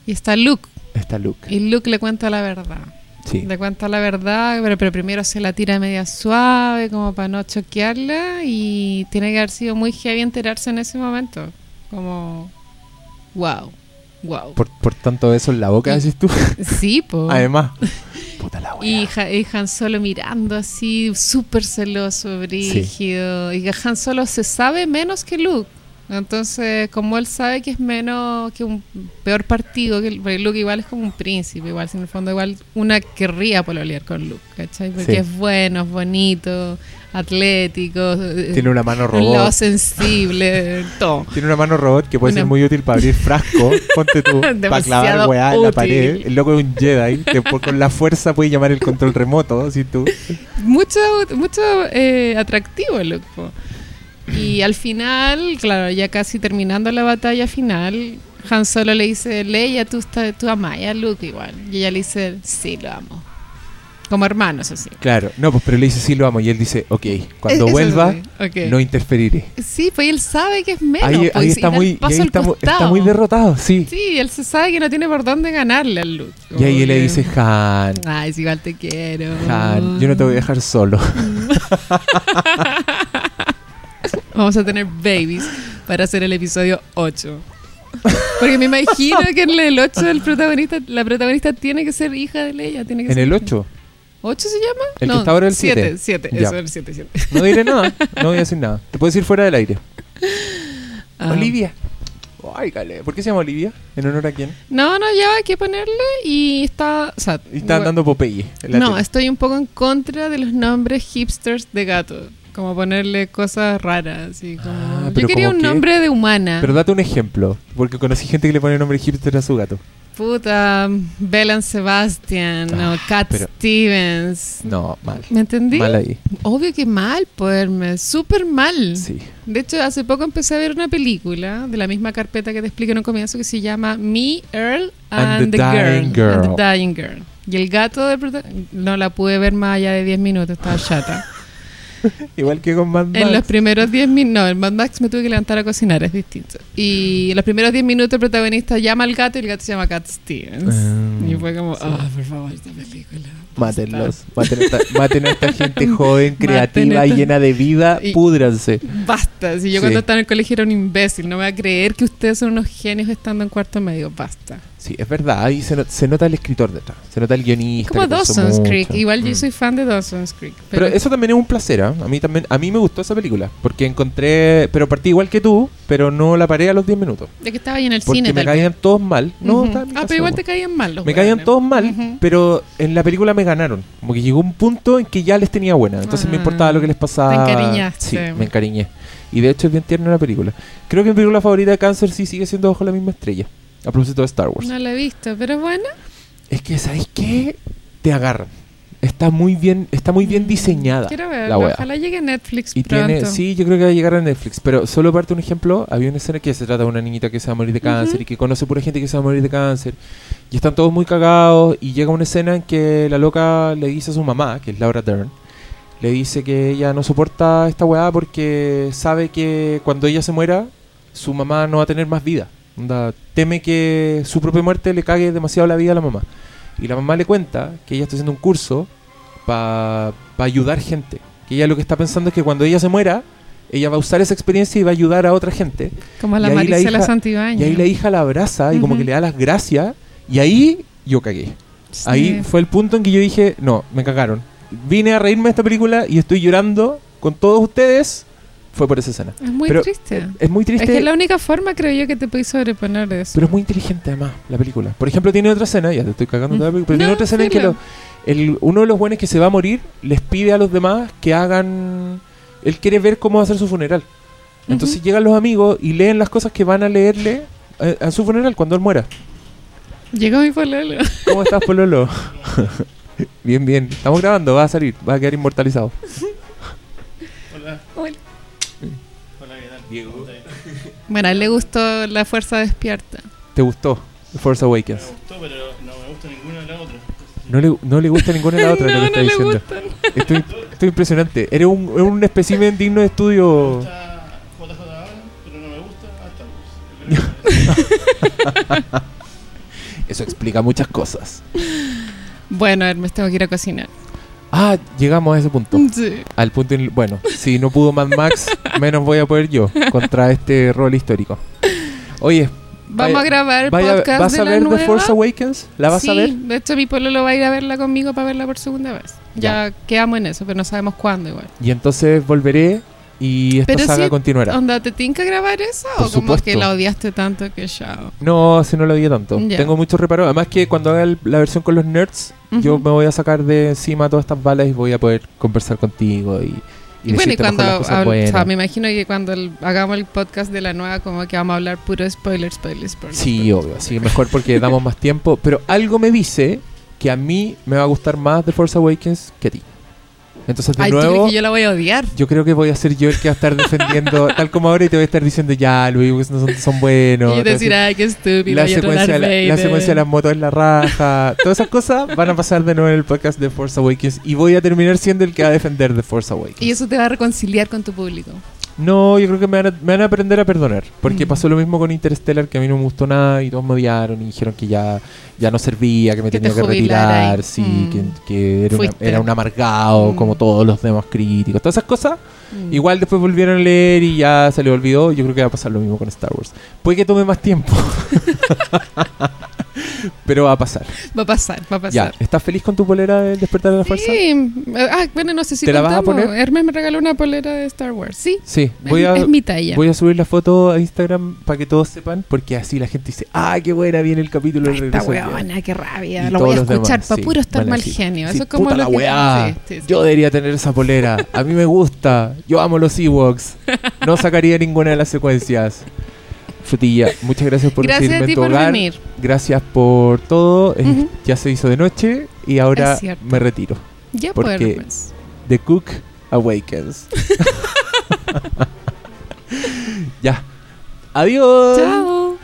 y está Luke. Está Luke. Y Luke le cuenta la verdad. Sí. Le cuenta la verdad, pero, pero primero se la tira media suave, como para no choquearla, y tiene que haber sido muy heavy enterarse en ese momento. Como, wow, wow. Por, por tanto beso en la boca, Y- decís tú. *laughs* Sí, po. Además. *laughs* Puta la. Y, y Han Solo mirando así, súper celoso, brígido. Y que Han Solo se sabe menos que Luke. Entonces, como él sabe que es menos, que un peor partido, que Luke igual es como un príncipe, igual, si en el fondo igual una querría pololear con Luke, ¿cachai? Porque Sí. es bueno, es bonito, atlético, Tiene una mano robot. sensible, *laughs* todo. Tiene una mano robot que puede Una- ser muy útil para abrir frasco, *laughs* ponte tú, para clavar weá en la pared. El loco es un Jedi, que por- con la fuerza puede llamar el control remoto, así tú. mucho, mucho eh, atractivo el Luke. Y al final, claro, ya casi terminando la batalla final, Han Solo le dice, Leia, tú, estás- tú amas a Luke igual. Y ella le dice, sí, lo amo. Como hermanos, así. Claro, no, pues pero le dice sí lo amo y él dice, ok, cuando vuelva no interferiré. Sí, pues él sabe que es menos. ahí pues, ahí está muy, y ahí está, está muy derrotado, sí. Sí, él se sabe que no tiene por dónde ganarle al Luke. Y ahí Como le dice, Han, Ay, si igual te quiero. Han, yo no te voy a dejar solo. *laughs* Vamos a tener babies para hacer el episodio 8. Porque me imagino que en el 8 el protagonista, la protagonista tiene que ser hija de Leia. Tiene que En ser el hija. 8, ¿8 se llama? El que está ahora el 7. siete. 7, Ya. eso, el 7, 7. no diré nada, no voy a decir nada. Te puedes ir fuera del aire. Ah. Olivia. Ay, gale. ¿Por qué se llama Olivia? ¿En honor a quién? No, no, ya hay que ponerle y está... O sea, Y están igual- dando Popeye. No, tele. estoy un poco en contra de los nombres hipsters de gato. Como ponerle cosas raras, así como... Ah, Yo quería ¿cómo un qué? nombre de humana. Pero date un ejemplo, porque conocí gente que le pone nombre hipster a su gato. Puta, Bellan Sebastian Ah, o Cat pero- Stevens. No, mal. ¿Me entendí? Mal ahí. Obvio que mal, poderme, súper mal. Sí. De hecho, hace poco empecé a ver una película de la misma carpeta que te expliqué en un comienzo que se llama Me, Earl and, And the girl, and the Dying Girl. Y el gato prota- no la pude ver más allá de 10 minutos, estaba chata. *laughs* *laughs* Igual que con Mad En Max. los primeros 10 minutos, no, en Mad Max me tuve que levantar a cocinar, es distinto. Y en los primeros 10 minutos el protagonista llama al gato y el gato se llama Cat Stevens. Ah, y fue como, sí. ah, por favor, esta película. Mátenlos. Maten a, esta, maten a esta gente joven, *laughs* creativa esta- llena de vida. Y- Púdranse. Basta, si yo Sí. cuando estaba en el colegio era un imbécil, no me voy a creer que ustedes son unos genios estando en cuarto medio, basta. Sí, es verdad. Ahí se, no- se nota el escritor detrás. Se nota el guionista. Como Dawson's. Creek, igual yo Mm. soy fan de Dawson's Creek. Pero eso también es un placer, ¿ah? A mí también, a mí me gustó esa película, porque encontré, pero partí igual que tú, pero no la paré a los 10 minutos, de que estaba ahí en el porque cine me tal vez. caían todos mal. No, mi Ah, pero igual te caían mal los Me caían todos mal, pero en la película me ganaron. Como que llegó un punto en que ya les tenía buena, entonces me Ah, importaba lo que les pasaba. te encariñaste. Sí, me encariñé. Y de hecho es bien tierna la película. Creo que mi película favorita de Cáncer sí sigue siendo Bajo la misma estrella. A propósito de Star Wars. No la he visto, pero bueno. Es que, ¿sabes qué? Te agarran. Está muy bien, está muy bien diseñada. Quiero la verla. Ojalá llegue a Netflix Y pronto. tiene, sí, yo creo que va a llegar a Netflix. Pero solo parte un ejemplo, había una escena que se trata de una niñita que se va a morir de cáncer y que conoce pura gente que se va a morir de cáncer. Y están todos muy cagados y llega una escena en que la loca le dice a su mamá, que es Laura Dern, le dice que ella no soporta esta weá porque sabe que cuando ella se muera, su mamá no va a tener más vida. Onda, teme que su propia muerte le cague demasiado la vida a la mamá. Y la mamá le cuenta que ella está haciendo un curso para ayudar gente. Que ella lo que está pensando es que cuando ella se muera, ella va a usar esa experiencia y va a ayudar a otra gente. Como la y ahí la Marisela hija- Santibáñez. Y ahí la hija la abraza y como Ujú. que le da las gracias. Y ahí yo cagué. Sí. Ahí fue el punto en que yo dije, no, me cagaron. Vine a reírme de esta película y estoy llorando con todos ustedes. Fue por esa escena. Es muy Pero, triste. Es muy Es triste, que es la única forma, creo yo, que te puedes sobreponer de eso. pero es muy inteligente además la película. Por ejemplo, tiene otra escena, ya te estoy cagando toda la película, pero tiene No, otra escena en que filo. lo- el, uno de los buenos que se va a morir les pide a los demás que hagan... Él quiere ver cómo va a ser su funeral. Entonces llegan los amigos y leen las cosas que van a leerle a, a su funeral cuando él muera. Llegó mi pololo. ¿Cómo estás, Pololo? *laughs* bien, bien. Estamos grabando, va a salir, va a quedar inmortalizado. Hola. Hola. Bueno, a él le gustó La Fuerza Despierta. ¿Te gustó The Force Me Awakens? gustó, pero no me gusta ninguna de las otras. No le, no le gusta ninguna de las *laughs* otras no, lo que no está le diciendo. gustan. Estoy, estoy impresionante. Eres un, eres un espécimen digno de Me estudio. gusta JJ Abrams, pero no me gusta que- *laughs* Eso explica muchas cosas. Bueno, Hermes, tengo que ir a cocinar. Ah, llegamos a ese punto. Sí. Al punto, en- bueno, si no pudo Mad Max, *laughs* menos voy a poder yo contra este rol histórico. Oye, Vamos Vaya- a grabar vaya, podcast ¿vas de a la ver nueva. The Force Awakens? ¿La vas sí, a ver? de hecho mi pueblo lo va a ir a verla conmigo para verla por segunda vez. Ya, quedamos en eso, pero no sabemos cuándo igual. Y entonces volveré y esta Pero saga sí, continuará. ¿Onda te tinca grabar eso? Por ¿O como supuesto. que la odiaste tanto que chao? No, si no lo vi tanto. Ya. Tengo mucho reparo. Además que cuando haga el- la versión con los nerds, yo Ujú. me voy a sacar de encima todas estas balas y voy a poder conversar contigo y, y Y bueno, y cuando las cosas habl- o sea, me imagino que cuando el- hagamos el podcast de la nueva, como que vamos a hablar puro spoiler, spoiler, spoiler. Sí, spoiler. obvio. Sí, mejor porque damos más tiempo. Pero algo me dice que a mí me va a gustar más The Force Awakens que a ti. Entonces, de Ay, ¿tú crees nuevo, que yo la voy a odiar? yo creo que voy a ser yo el que va a estar defendiendo, *laughs* tal como ahora, y te voy a estar diciendo, ya, Luis, no son, son buenos. y decir, ay, qué estúpido. la secuencia, la, la secuencia de las motos en la raja, todas esas cosas van a pasar de nuevo en el podcast de Force Awakens y voy a terminar siendo el que va a defender The Force Awakens. Y eso te va a reconciliar con tu público. No, yo creo que me van, a, me van a aprender a perdonar. Porque Mm. pasó lo mismo con Interstellar, que a mí no me gustó nada y todos me odiaron y dijeron que ya, ya no servía, que me Que tenía te que retirar, ahí. sí, Mm. que, que era, una- era un amargado Mm. como todos los demás críticos. Todas esas cosas, Mm. igual después volvieron a leer y ya se le olvidó. Yo creo que va a pasar lo mismo con Star Wars. Puede que tome más tiempo. *laughs* Pero va a pasar. Va a pasar, va a Ya, pasar. ¿estás feliz con tu polera del despertar de la fuerza? Sí, ah, bueno, no sé si ¿Te la vas a poner? Hermes me regaló una polera de Star Wars. Sí, Sí, voy es, a, es mi talla. Voy a subir la foto a Instagram para que todos sepan, porque así la gente dice, ah, qué buena viene el capítulo del esta regreso Jedi". weona, qué rabia. Y Lo voy a escuchar para sí, puro estar mal genio. sí, Eso es como puta lo la que- weá. sí. Yo debería tener esa polera. A mí me gusta. Yo amo los Ewoks. No sacaría ninguna de las secuencias. Frutilla, muchas gracias por Gracias recibirme en tu por hogar. venir. Gracias por todo. Ya se hizo de noche y ahora me retiro. Ya Porque- pues. The Cook Awakens. *laughs* *laughs* ya. Adiós. Chao.